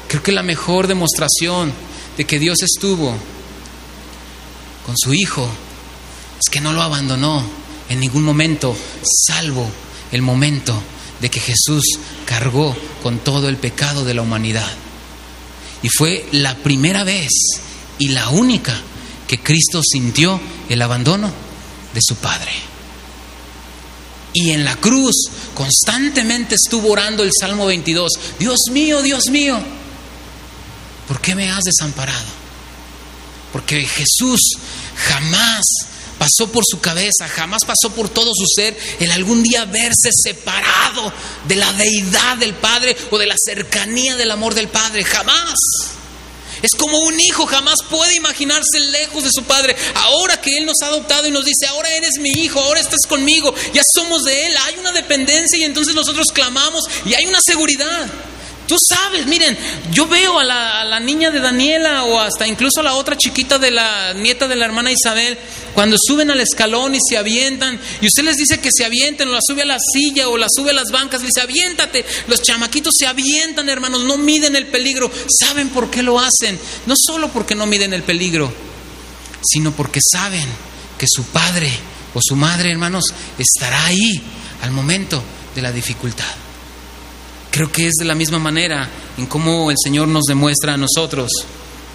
Creo que la mejor demostración de que Dios estuvo con su hijo es que no lo abandonó en ningún momento, salvo el momento de que Jesús cargó con todo el pecado de la humanidad. Y fue la primera vez y la única que Cristo sintió el abandono de su Padre. Y en la cruz constantemente estuvo orando el Salmo 22, Dios mío, Dios mío, ¿por qué me has desamparado? Porque Jesús jamás pasó por su cabeza, jamás pasó por todo su ser el algún día verse separado de la deidad del Padre o de la cercanía del amor del Padre, jamás. Es como un hijo jamás puede imaginarse lejos de su padre. Ahora que Él nos ha adoptado y nos dice, ahora eres mi hijo, ahora estás conmigo, ya somos de Él, hay una dependencia y entonces nosotros clamamos y hay una seguridad. Tú sabes, miren, yo veo a la, niña de Daniela o hasta incluso a la otra chiquita de la nieta de la hermana Isabel, cuando suben al escalón y se avientan, y usted les dice que se avienten, o la sube a la silla o la sube a las bancas, le dice, aviéntate. Los chamaquitos se avientan, hermanos, no miden el peligro. ¿Saben por qué lo hacen? No solo porque no miden el peligro, sino porque saben que su padre o su madre, hermanos, estará ahí al momento de la dificultad. Creo que es de la misma manera en cómo el Señor nos demuestra a nosotros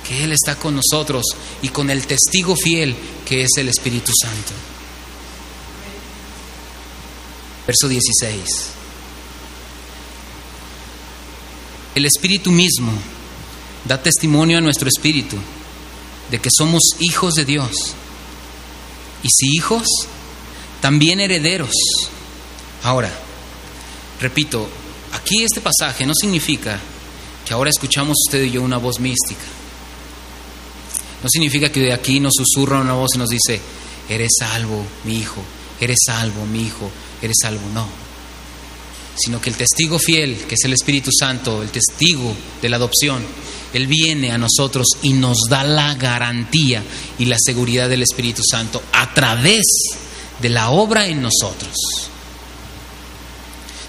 que Él está con nosotros y con el testigo fiel que es el Espíritu Santo. Verso 16. El Espíritu mismo da testimonio a nuestro espíritu de que somos hijos de Dios. Y si hijos, también herederos. Ahora, repito, Aquí este pasaje no significa que ahora escuchamos usted y yo una voz mística. No significa que de aquí nos susurra una voz y nos dice, eres salvo, mi hijo, eres salvo, mi hijo, eres salvo. No. Sino que el testigo fiel, que es el Espíritu Santo, el testigo de la adopción, Él viene a nosotros y nos da la garantía y la seguridad del Espíritu Santo a través de la obra en nosotros.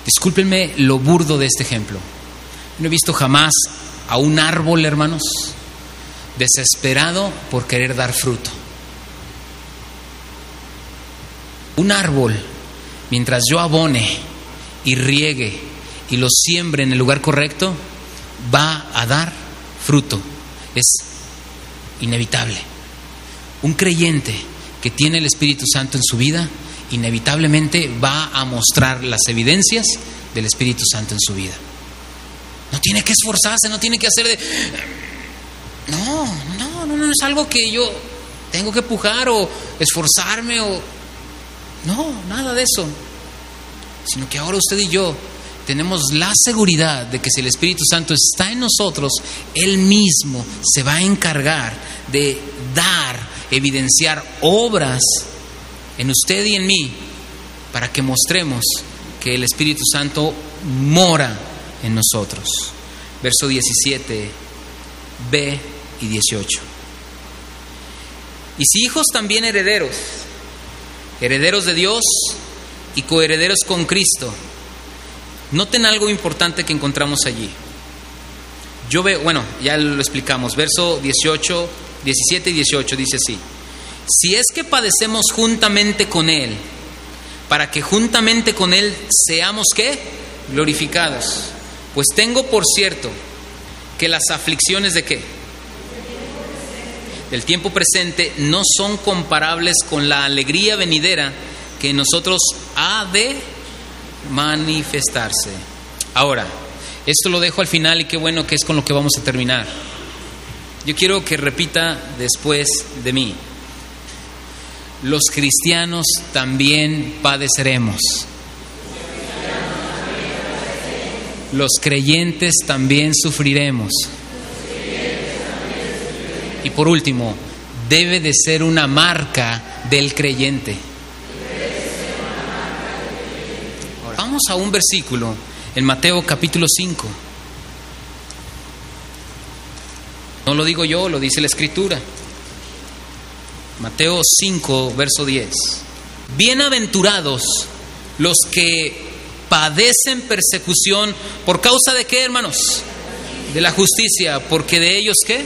Discúlpenme lo burdo de este ejemplo. No he visto jamás a un árbol, hermanos, desesperado por querer dar fruto. Un árbol, mientras yo abone y riegue y lo siembre en el lugar correcto, va a dar fruto. Es inevitable. Un creyente que tiene el Espíritu Santo en su vida inevitablemente va a mostrar las evidencias del Espíritu Santo en su vida. No tiene que esforzarse, no tiene que hacer de... No, no, no, no es algo que yo tengo que pujar o esforzarme o... No, nada de eso. Sino que ahora usted y yo tenemos la seguridad de que si el Espíritu Santo está en nosotros, Él mismo se va a encargar de dar, evidenciar obras en usted y en mí para que mostremos que el Espíritu Santo mora en nosotros. Verso 17, B y 18. Y si hijos también herederos, herederos de Dios y coherederos con Cristo, noten algo importante que encontramos allí. Yo veo, bueno, ya lo explicamos, verso 18, 17 y 18 dice así si es que padecemos juntamente con Él, para que juntamente con Él seamos qué? Glorificados. Pues tengo por cierto que las aflicciones de qué? Del tiempo presente no son comparables con la alegría venidera que en nosotros ha de manifestarse. Ahora, esto lo dejo al final y qué bueno que es con lo que vamos a terminar. Yo quiero que repita después de mí los cristianos también padeceremos. Los creyentes también sufriremos. Y por último, debe de ser una marca del creyente. Vamos a un versículo en Mateo capítulo 5. No lo digo yo, lo dice la escritura. Mateo 5, verso 10. Bienaventurados los que padecen persecución por causa de qué, hermanos? De la justicia, porque de ellos qué?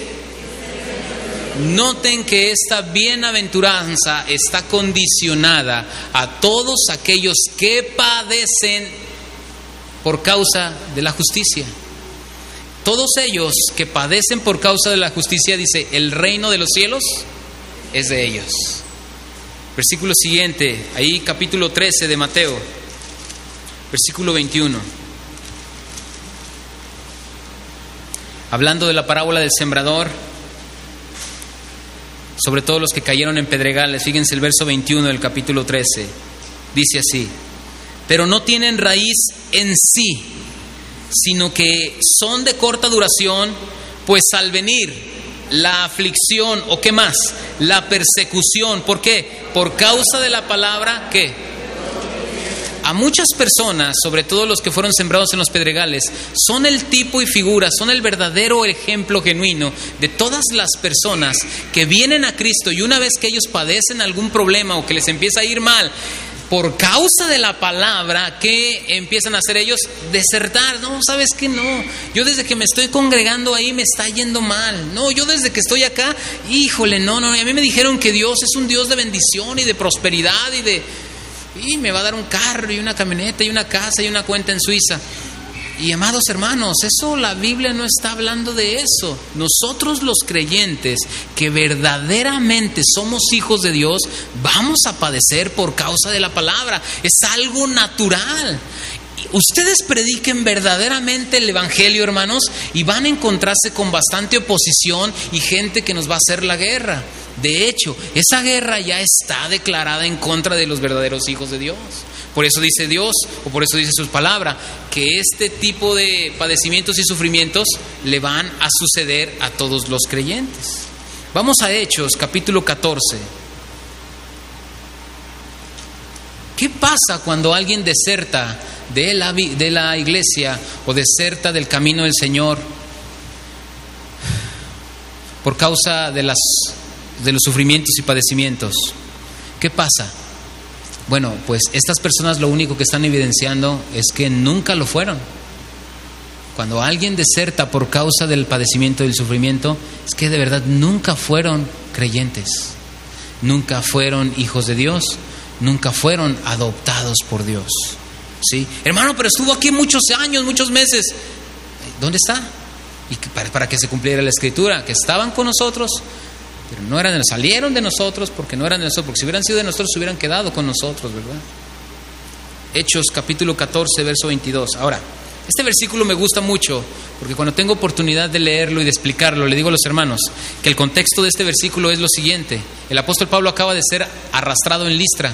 Noten que esta bienaventuranza está condicionada a todos aquellos que padecen por causa de la justicia. Todos ellos que padecen por causa de la justicia, dice, el reino de los cielos es de ellos. Versículo siguiente, ahí capítulo 13 de Mateo, versículo 21. Hablando de la parábola del sembrador, sobre todo los que cayeron en pedregales, fíjense el verso 21 del capítulo 13, dice así, pero no tienen raíz en sí, sino que son de corta duración, pues al venir la aflicción o qué más, la persecución. ¿Por qué? Por causa de la palabra que a muchas personas, sobre todo los que fueron sembrados en los pedregales, son el tipo y figura, son el verdadero ejemplo genuino de todas las personas que vienen a Cristo y una vez que ellos padecen algún problema o que les empieza a ir mal, por causa de la palabra, ¿qué empiezan a hacer ellos? Desertar. No, ¿sabes qué? No. Yo desde que me estoy congregando ahí me está yendo mal. No, yo desde que estoy acá, híjole, no, no. Y a mí me dijeron que Dios es un Dios de bendición y de prosperidad y de... Y me va a dar un carro y una camioneta y una casa y una cuenta en Suiza. Y amados hermanos, eso la Biblia no está hablando de eso. Nosotros los creyentes que verdaderamente somos hijos de Dios, vamos a padecer por causa de la palabra. Es algo natural. Ustedes prediquen verdaderamente el Evangelio, hermanos, y van a encontrarse con bastante oposición y gente que nos va a hacer la guerra. De hecho, esa guerra ya está declarada en contra de los verdaderos hijos de Dios. Por eso dice Dios, o por eso dice su palabra, que este tipo de padecimientos y sufrimientos le van a suceder a todos los creyentes. Vamos a Hechos, capítulo 14. ¿Qué pasa cuando alguien deserta de la, de la iglesia o deserta del camino del Señor por causa de, las, de los sufrimientos y padecimientos? ¿Qué pasa? Bueno, pues estas personas lo único que están evidenciando es que nunca lo fueron. Cuando alguien deserta por causa del padecimiento y del sufrimiento, es que de verdad nunca fueron creyentes, nunca fueron hijos de Dios, nunca fueron adoptados por Dios. ¿Sí? Hermano, pero estuvo aquí muchos años, muchos meses. ¿Dónde está? Y para que se cumpliera la escritura, que estaban con nosotros, pero no eran, salieron de nosotros porque no eran de nosotros, porque si hubieran sido de nosotros se hubieran quedado con nosotros, ¿verdad? Hechos capítulo 14, verso 22. Ahora, este versículo me gusta mucho porque cuando tengo oportunidad de leerlo y de explicarlo, le digo a los hermanos que el contexto de este versículo es lo siguiente. El apóstol Pablo acaba de ser arrastrado en Listra.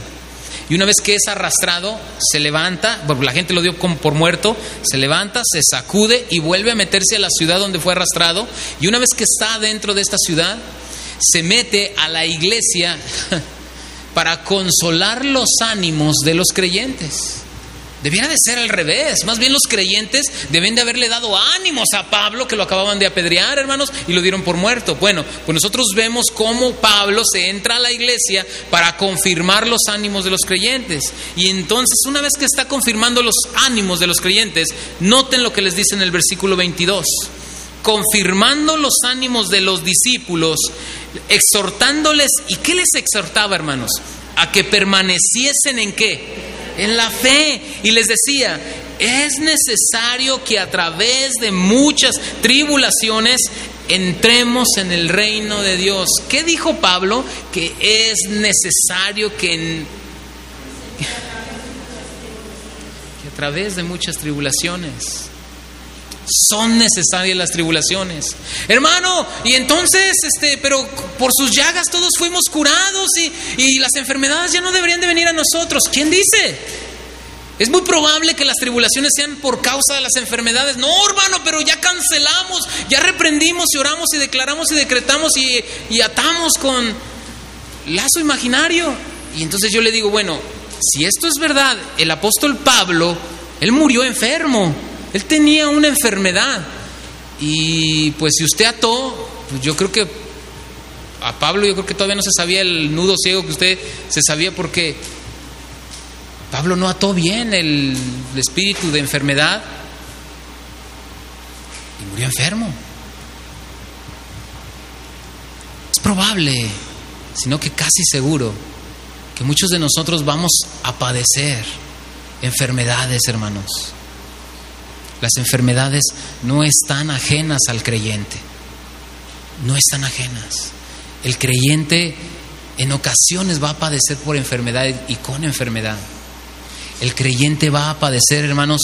Y una vez que es arrastrado, se levanta, la gente lo dio como por muerto, se levanta, se sacude y vuelve a meterse a la ciudad donde fue arrastrado. Y una vez que está dentro de esta ciudad, se mete a la iglesia para consolar los ánimos de los creyentes. Debiera de ser al revés. Más bien los creyentes deben de haberle dado ánimos a Pablo que lo acababan de apedrear, hermanos, y lo dieron por muerto. Bueno, pues nosotros vemos cómo Pablo se entra a la iglesia para confirmar los ánimos de los creyentes. Y entonces, una vez que está confirmando los ánimos de los creyentes, noten lo que les dice en el versículo 22 confirmando los ánimos de los discípulos, exhortándoles, ¿y qué les exhortaba, hermanos? A que permaneciesen en qué? En la fe. Y les decía, es necesario que a través de muchas tribulaciones entremos en el reino de Dios. ¿Qué dijo Pablo? Que es necesario que, que a través de muchas tribulaciones son necesarias las tribulaciones. Hermano, y entonces, este, pero por sus llagas todos fuimos curados y, y las enfermedades ya no deberían de venir a nosotros. ¿Quién dice? Es muy probable que las tribulaciones sean por causa de las enfermedades. No, hermano, pero ya cancelamos, ya reprendimos y oramos y declaramos y decretamos y, y atamos con lazo imaginario. Y entonces yo le digo, bueno, si esto es verdad, el apóstol Pablo Él murió enfermo. Él tenía una enfermedad. Y pues si usted ató, pues yo creo que a Pablo yo creo que todavía no se sabía el nudo ciego que usted se sabía porque Pablo no ató bien el, el espíritu de enfermedad y murió enfermo. Es probable, sino que casi seguro, que muchos de nosotros vamos a padecer enfermedades, hermanos. Las enfermedades no están ajenas al creyente, no están ajenas. El creyente en ocasiones va a padecer por enfermedad y con enfermedad. El creyente va a padecer, hermanos,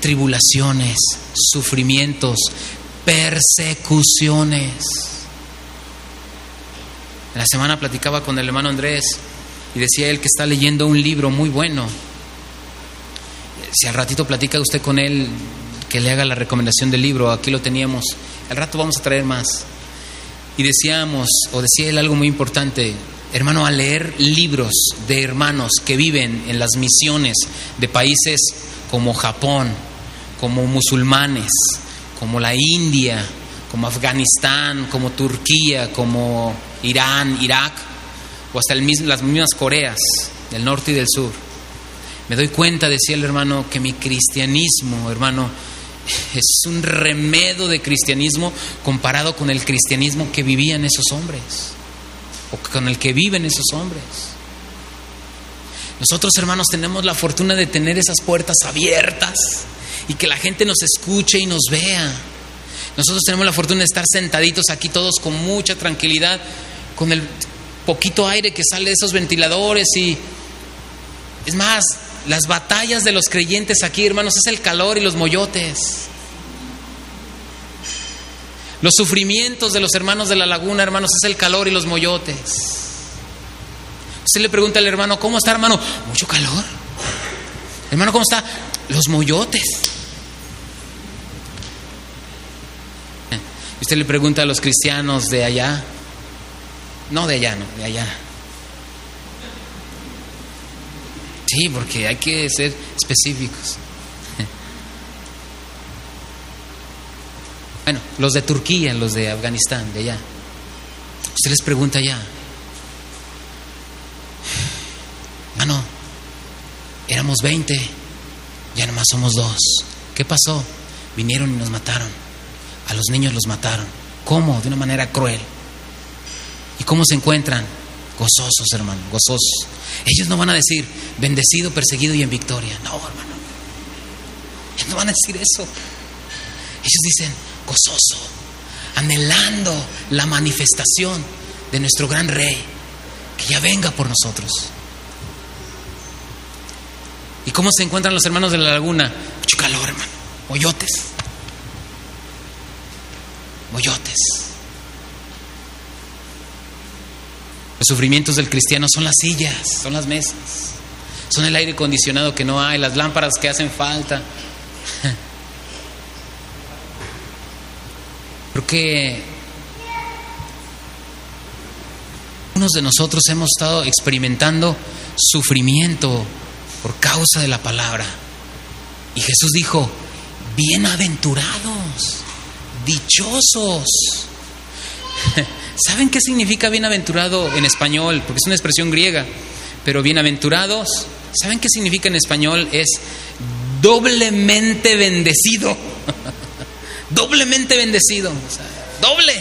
tribulaciones, sufrimientos, persecuciones. En la semana platicaba con el hermano Andrés y decía él que está leyendo un libro muy bueno. Si al ratito platica usted con él, que le haga la recomendación del libro, aquí lo teníamos. Al rato vamos a traer más. Y decíamos, o decía él algo muy importante, hermano, a leer libros de hermanos que viven en las misiones de países como Japón, como musulmanes, como la India, como Afganistán, como Turquía, como Irán, Irak, o hasta el mismo, las mismas Coreas del norte y del sur. Me doy cuenta, decía el hermano, que mi cristianismo, hermano, es un remedo de cristianismo comparado con el cristianismo que vivían esos hombres, o con el que viven esos hombres. Nosotros, hermanos, tenemos la fortuna de tener esas puertas abiertas y que la gente nos escuche y nos vea. Nosotros tenemos la fortuna de estar sentaditos aquí todos con mucha tranquilidad, con el poquito aire que sale de esos ventiladores y es más, las batallas de los creyentes aquí, hermanos, es el calor y los moyotes. Los sufrimientos de los hermanos de la laguna, hermanos, es el calor y los moyotes. Usted le pregunta al hermano, ¿cómo está, hermano? Mucho calor. Hermano, ¿cómo está? Los moyotes. Usted le pregunta a los cristianos de allá, no de allá, no, de allá. Sí, porque hay que ser específicos. Bueno, los de Turquía, los de Afganistán, de allá. Usted les pregunta allá. Mano, éramos 20, ya nomás somos dos. ¿Qué pasó? Vinieron y nos mataron. A los niños los mataron. ¿Cómo? De una manera cruel. ¿Y cómo se encuentran? Gozosos, hermano, gozosos. Ellos no van a decir bendecido, perseguido y en victoria. No, hermano. Ellos no van a decir eso. Ellos dicen gozoso, anhelando la manifestación de nuestro gran rey, que ya venga por nosotros. ¿Y cómo se encuentran los hermanos de la laguna? Mucho calor, hermano. Moyotes. Moyotes. Los sufrimientos del cristiano son las sillas, son las mesas, son el aire acondicionado que no hay, las lámparas que hacen falta. Creo que unos de nosotros hemos estado experimentando sufrimiento por causa de la palabra. Y Jesús dijo, bienaventurados, dichosos. ¿Saben qué significa bienaventurado en español? Porque es una expresión griega, pero bienaventurados, ¿saben qué significa en español? Es doblemente bendecido. doblemente bendecido, doble.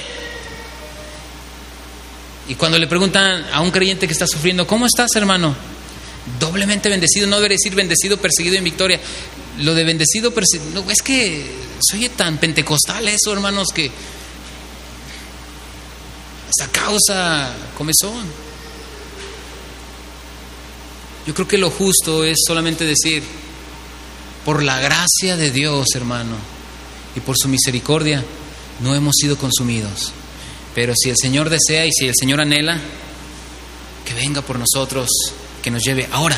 Y cuando le preguntan a un creyente que está sufriendo, ¿cómo estás, hermano? Doblemente bendecido, no debe decir bendecido, perseguido en victoria. Lo de bendecido, perseguido, no, es que soy tan pentecostal eso, hermanos, que esa causa comezón. Yo creo que lo justo es solamente decir, por la gracia de Dios, hermano, y por su misericordia, no hemos sido consumidos. Pero si el Señor desea y si el Señor anhela, que venga por nosotros, que nos lleve. Ahora,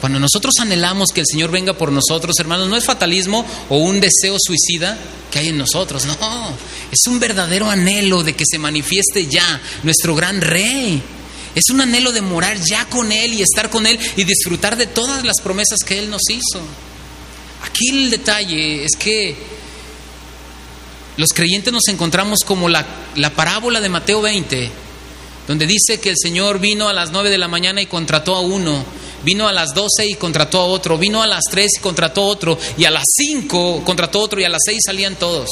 cuando nosotros anhelamos que el Señor venga por nosotros, hermanos, no es fatalismo o un deseo suicida que hay en nosotros, no, es un verdadero anhelo de que se manifieste ya nuestro gran rey. Es un anhelo de morar ya con Él y estar con Él y disfrutar de todas las promesas que Él nos hizo. Aquí el detalle es que los creyentes nos encontramos como la, la parábola de Mateo 20, donde dice que el Señor vino a las 9 de la mañana y contrató a uno, vino a las 12 y contrató a otro, vino a las 3 y contrató a otro, y a las 5 contrató a otro, y a las 6 salían todos.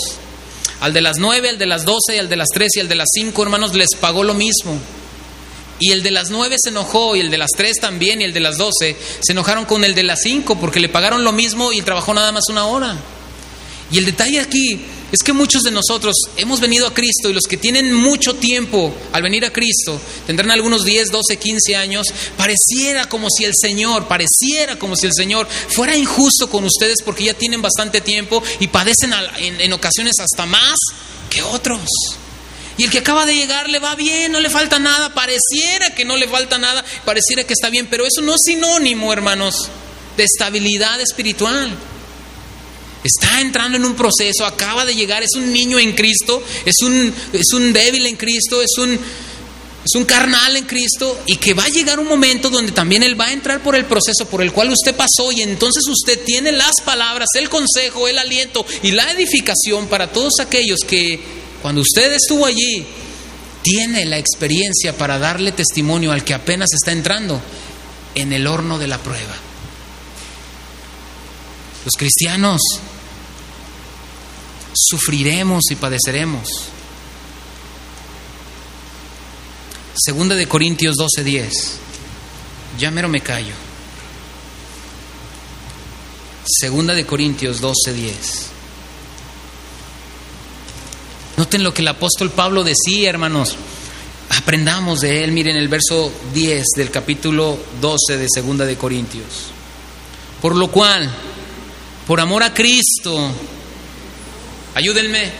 Al de las 9, al de las 12, al de las 3 y al de las 5, hermanos, les pagó lo mismo. Y el de las 9 se enojó, y el de las 3 también, y el de las 12 se enojaron con el de las 5 porque le pagaron lo mismo y trabajó nada más una hora. Y el detalle aquí es que muchos de nosotros hemos venido a Cristo y los que tienen mucho tiempo al venir a Cristo, tendrán algunos 10, 12, 15 años, pareciera como si el Señor, pareciera como si el Señor fuera injusto con ustedes porque ya tienen bastante tiempo y padecen en, en ocasiones hasta más que otros. Y el que acaba de llegar le va bien, no le falta nada, pareciera que no le falta nada, pareciera que está bien, pero eso no es sinónimo, hermanos, de estabilidad espiritual. Está entrando en un proceso, acaba de llegar, es un niño en Cristo, es un, es un débil en Cristo, es un, es un carnal en Cristo y que va a llegar un momento donde también Él va a entrar por el proceso por el cual usted pasó y entonces usted tiene las palabras, el consejo, el aliento y la edificación para todos aquellos que cuando usted estuvo allí tiene la experiencia para darle testimonio al que apenas está entrando en el horno de la prueba. Los cristianos sufriremos y padeceremos. Segunda de Corintios 12:10. Ya mero me callo. Segunda de Corintios 12:10. Noten lo que el apóstol Pablo decía, hermanos. Aprendamos de él. Miren el verso 10 del capítulo 12 de Segunda de Corintios. Por lo cual, por amor a Cristo, Ayúdenme.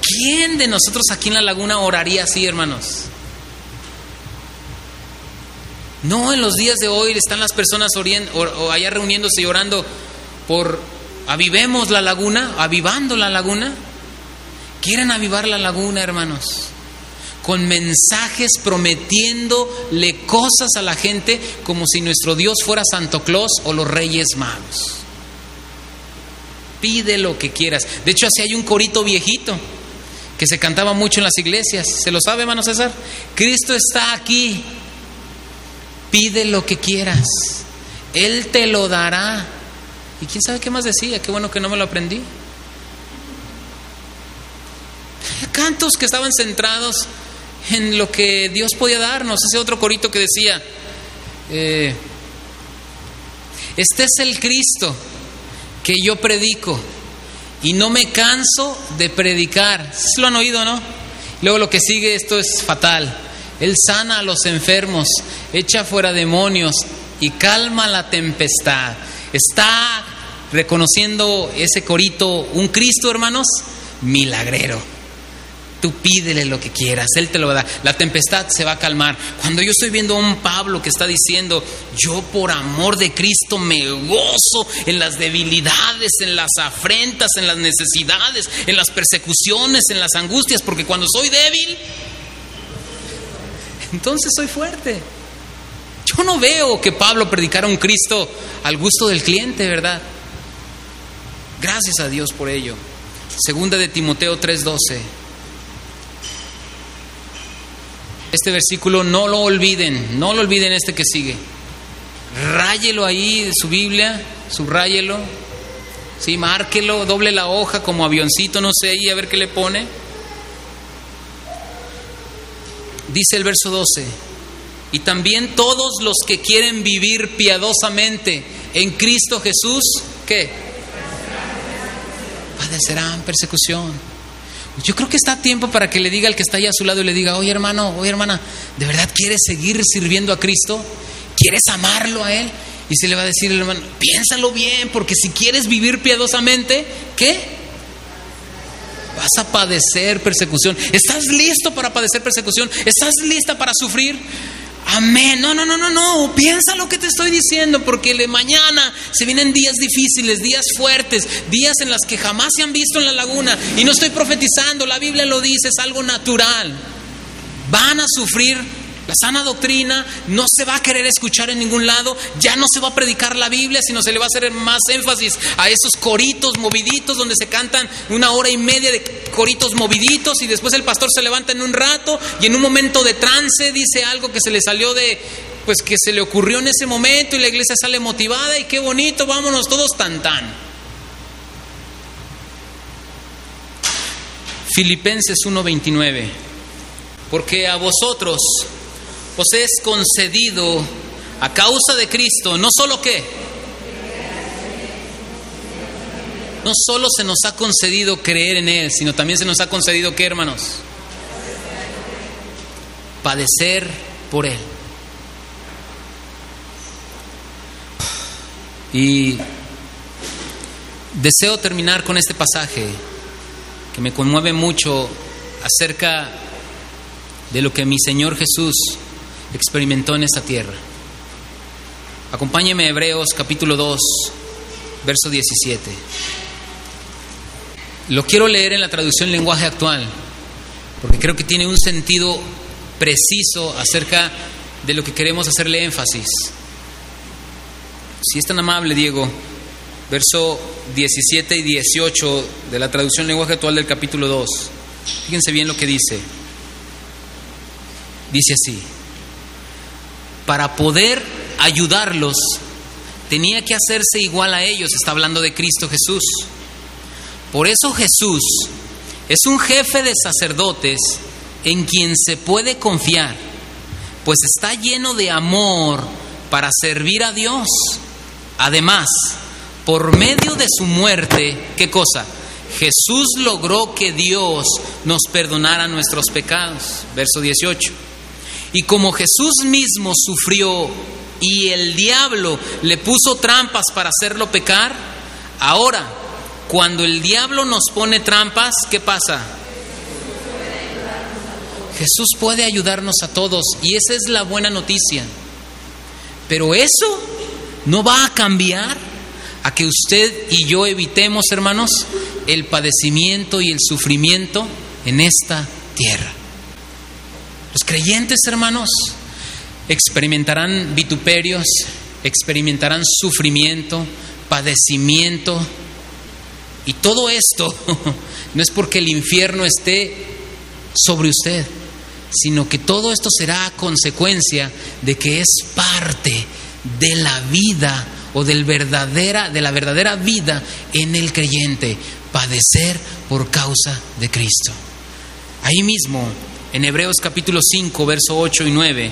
¿Quién de nosotros aquí en la laguna oraría así, hermanos? No, en los días de hoy están las personas o allá reuniéndose y orando por avivemos la laguna, avivando la laguna. Quieren avivar la laguna, hermanos, con mensajes prometiéndole cosas a la gente como si nuestro Dios fuera Santo Claus o los Reyes Magos. Pide lo que quieras. De hecho, así hay un corito viejito que se cantaba mucho en las iglesias. ¿Se lo sabe, hermano César? Cristo está aquí. Pide lo que quieras. Él te lo dará. ¿Y quién sabe qué más decía? Qué bueno que no me lo aprendí. Cantos que estaban centrados en lo que Dios podía darnos. Ese otro corito que decía, eh, este es el Cristo que yo predico y no me canso de predicar. ¿Se lo han oído, no? Luego lo que sigue, esto es fatal. Él sana a los enfermos, echa fuera demonios y calma la tempestad. Está reconociendo ese corito un Cristo, hermanos, milagrero. Tú pídele lo que quieras, Él te lo va a dar. La tempestad se va a calmar. Cuando yo estoy viendo a un Pablo que está diciendo, yo por amor de Cristo me gozo en las debilidades, en las afrentas, en las necesidades, en las persecuciones, en las angustias, porque cuando soy débil, entonces soy fuerte. Yo no veo que Pablo predicara un Cristo al gusto del cliente, ¿verdad? Gracias a Dios por ello. Segunda de Timoteo 3:12. Este versículo no lo olviden, no lo olviden este que sigue. Ráyelo ahí de su Biblia, subráyelo, sí, márquelo, doble la hoja como avioncito, no sé, y a ver qué le pone. Dice el verso 12, y también todos los que quieren vivir piadosamente en Cristo Jesús, ¿qué? Padecerán persecución. Yo creo que está a tiempo para que le diga al que está ahí a su lado y le diga, oye hermano, oye hermana, ¿de verdad quieres seguir sirviendo a Cristo? ¿Quieres amarlo a Él? Y se le va a decir el hermano, piénsalo bien, porque si quieres vivir piadosamente, ¿qué? Vas a padecer persecución. ¿Estás listo para padecer persecución? ¿Estás lista para sufrir? Amén. No, no, no, no, no. Piensa lo que te estoy diciendo, porque de mañana se vienen días difíciles, días fuertes, días en las que jamás se han visto en la laguna. Y no estoy profetizando, la Biblia lo dice, es algo natural. Van a sufrir La sana doctrina no se va a querer escuchar en ningún lado, ya no se va a predicar la Biblia, sino se le va a hacer más énfasis a esos coritos moviditos donde se cantan una hora y media de coritos moviditos y después el pastor se levanta en un rato y en un momento de trance dice algo que se le salió de, pues que se le ocurrió en ese momento y la iglesia sale motivada y qué bonito, vámonos todos tan tan. Filipenses 1:29, porque a vosotros os es concedido a causa de Cristo, no solo que, no solo se nos ha concedido creer en Él, sino también se nos ha concedido que, hermanos, padecer por Él. Y deseo terminar con este pasaje que me conmueve mucho acerca de lo que mi Señor Jesús experimentó en esta tierra. Acompáñeme a Hebreos capítulo 2, verso 17. Lo quiero leer en la traducción lenguaje actual, porque creo que tiene un sentido preciso acerca de lo que queremos hacerle énfasis. Si es tan amable, Diego, verso 17 y 18 de la traducción lenguaje actual del capítulo 2. Fíjense bien lo que dice. Dice así para poder ayudarlos, tenía que hacerse igual a ellos. Está hablando de Cristo Jesús. Por eso Jesús es un jefe de sacerdotes en quien se puede confiar, pues está lleno de amor para servir a Dios. Además, por medio de su muerte, ¿qué cosa? Jesús logró que Dios nos perdonara nuestros pecados. Verso 18. Y como Jesús mismo sufrió y el diablo le puso trampas para hacerlo pecar, ahora, cuando el diablo nos pone trampas, ¿qué pasa? Jesús puede ayudarnos a todos y esa es la buena noticia. Pero eso no va a cambiar a que usted y yo evitemos, hermanos, el padecimiento y el sufrimiento en esta tierra. Los creyentes, hermanos, experimentarán vituperios, experimentarán sufrimiento, padecimiento. Y todo esto no es porque el infierno esté sobre usted, sino que todo esto será consecuencia de que es parte de la vida o del verdadera, de la verdadera vida en el creyente, padecer por causa de Cristo. Ahí mismo en Hebreos capítulo 5, verso 8 y 9.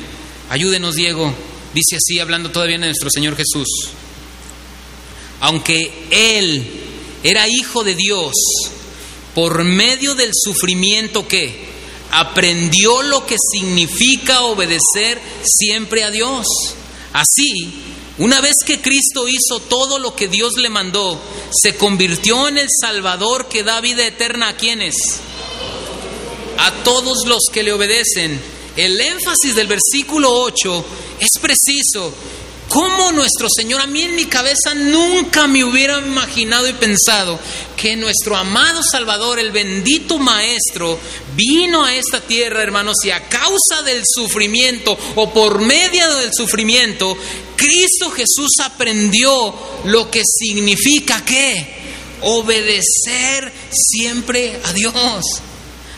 Ayúdenos, Diego. Dice así, hablando todavía de nuestro Señor Jesús. Aunque Él era hijo de Dios, por medio del sufrimiento que aprendió lo que significa obedecer siempre a Dios. Así, una vez que Cristo hizo todo lo que Dios le mandó, se convirtió en el Salvador que da vida eterna a quienes? A todos los que le obedecen. El énfasis del versículo 8 es preciso. ¿Cómo nuestro Señor, a mí en mi cabeza nunca me hubiera imaginado y pensado que nuestro amado Salvador, el bendito Maestro, vino a esta tierra, hermanos, y a causa del sufrimiento o por medio del sufrimiento, Cristo Jesús aprendió lo que significa que obedecer siempre a Dios.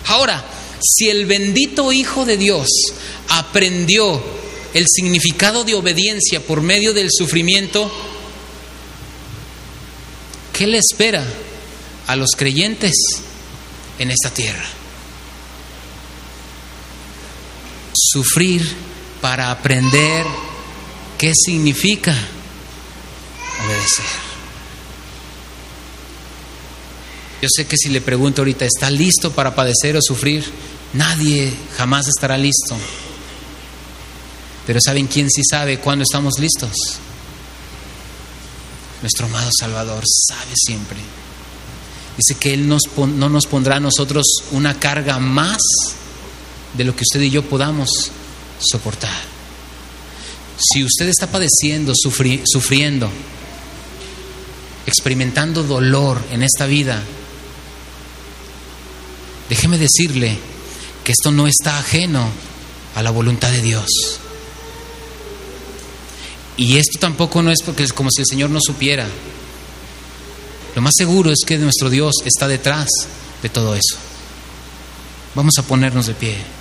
Ahora, si el bendito Hijo de Dios aprendió el significado de obediencia por medio del sufrimiento, ¿qué le espera a los creyentes en esta tierra? Sufrir para aprender qué significa obedecer. Yo sé que si le pregunto ahorita, ¿está listo para padecer o sufrir? Nadie jamás estará listo. Pero ¿saben quién sí sabe cuándo estamos listos? Nuestro amado Salvador sabe siempre. Dice que Él no nos pondrá a nosotros una carga más de lo que usted y yo podamos soportar. Si usted está padeciendo, sufriendo, experimentando dolor en esta vida, Déjeme decirle que esto no está ajeno a la voluntad de Dios. Y esto tampoco no es porque es como si el Señor no supiera. Lo más seguro es que nuestro Dios está detrás de todo eso. Vamos a ponernos de pie.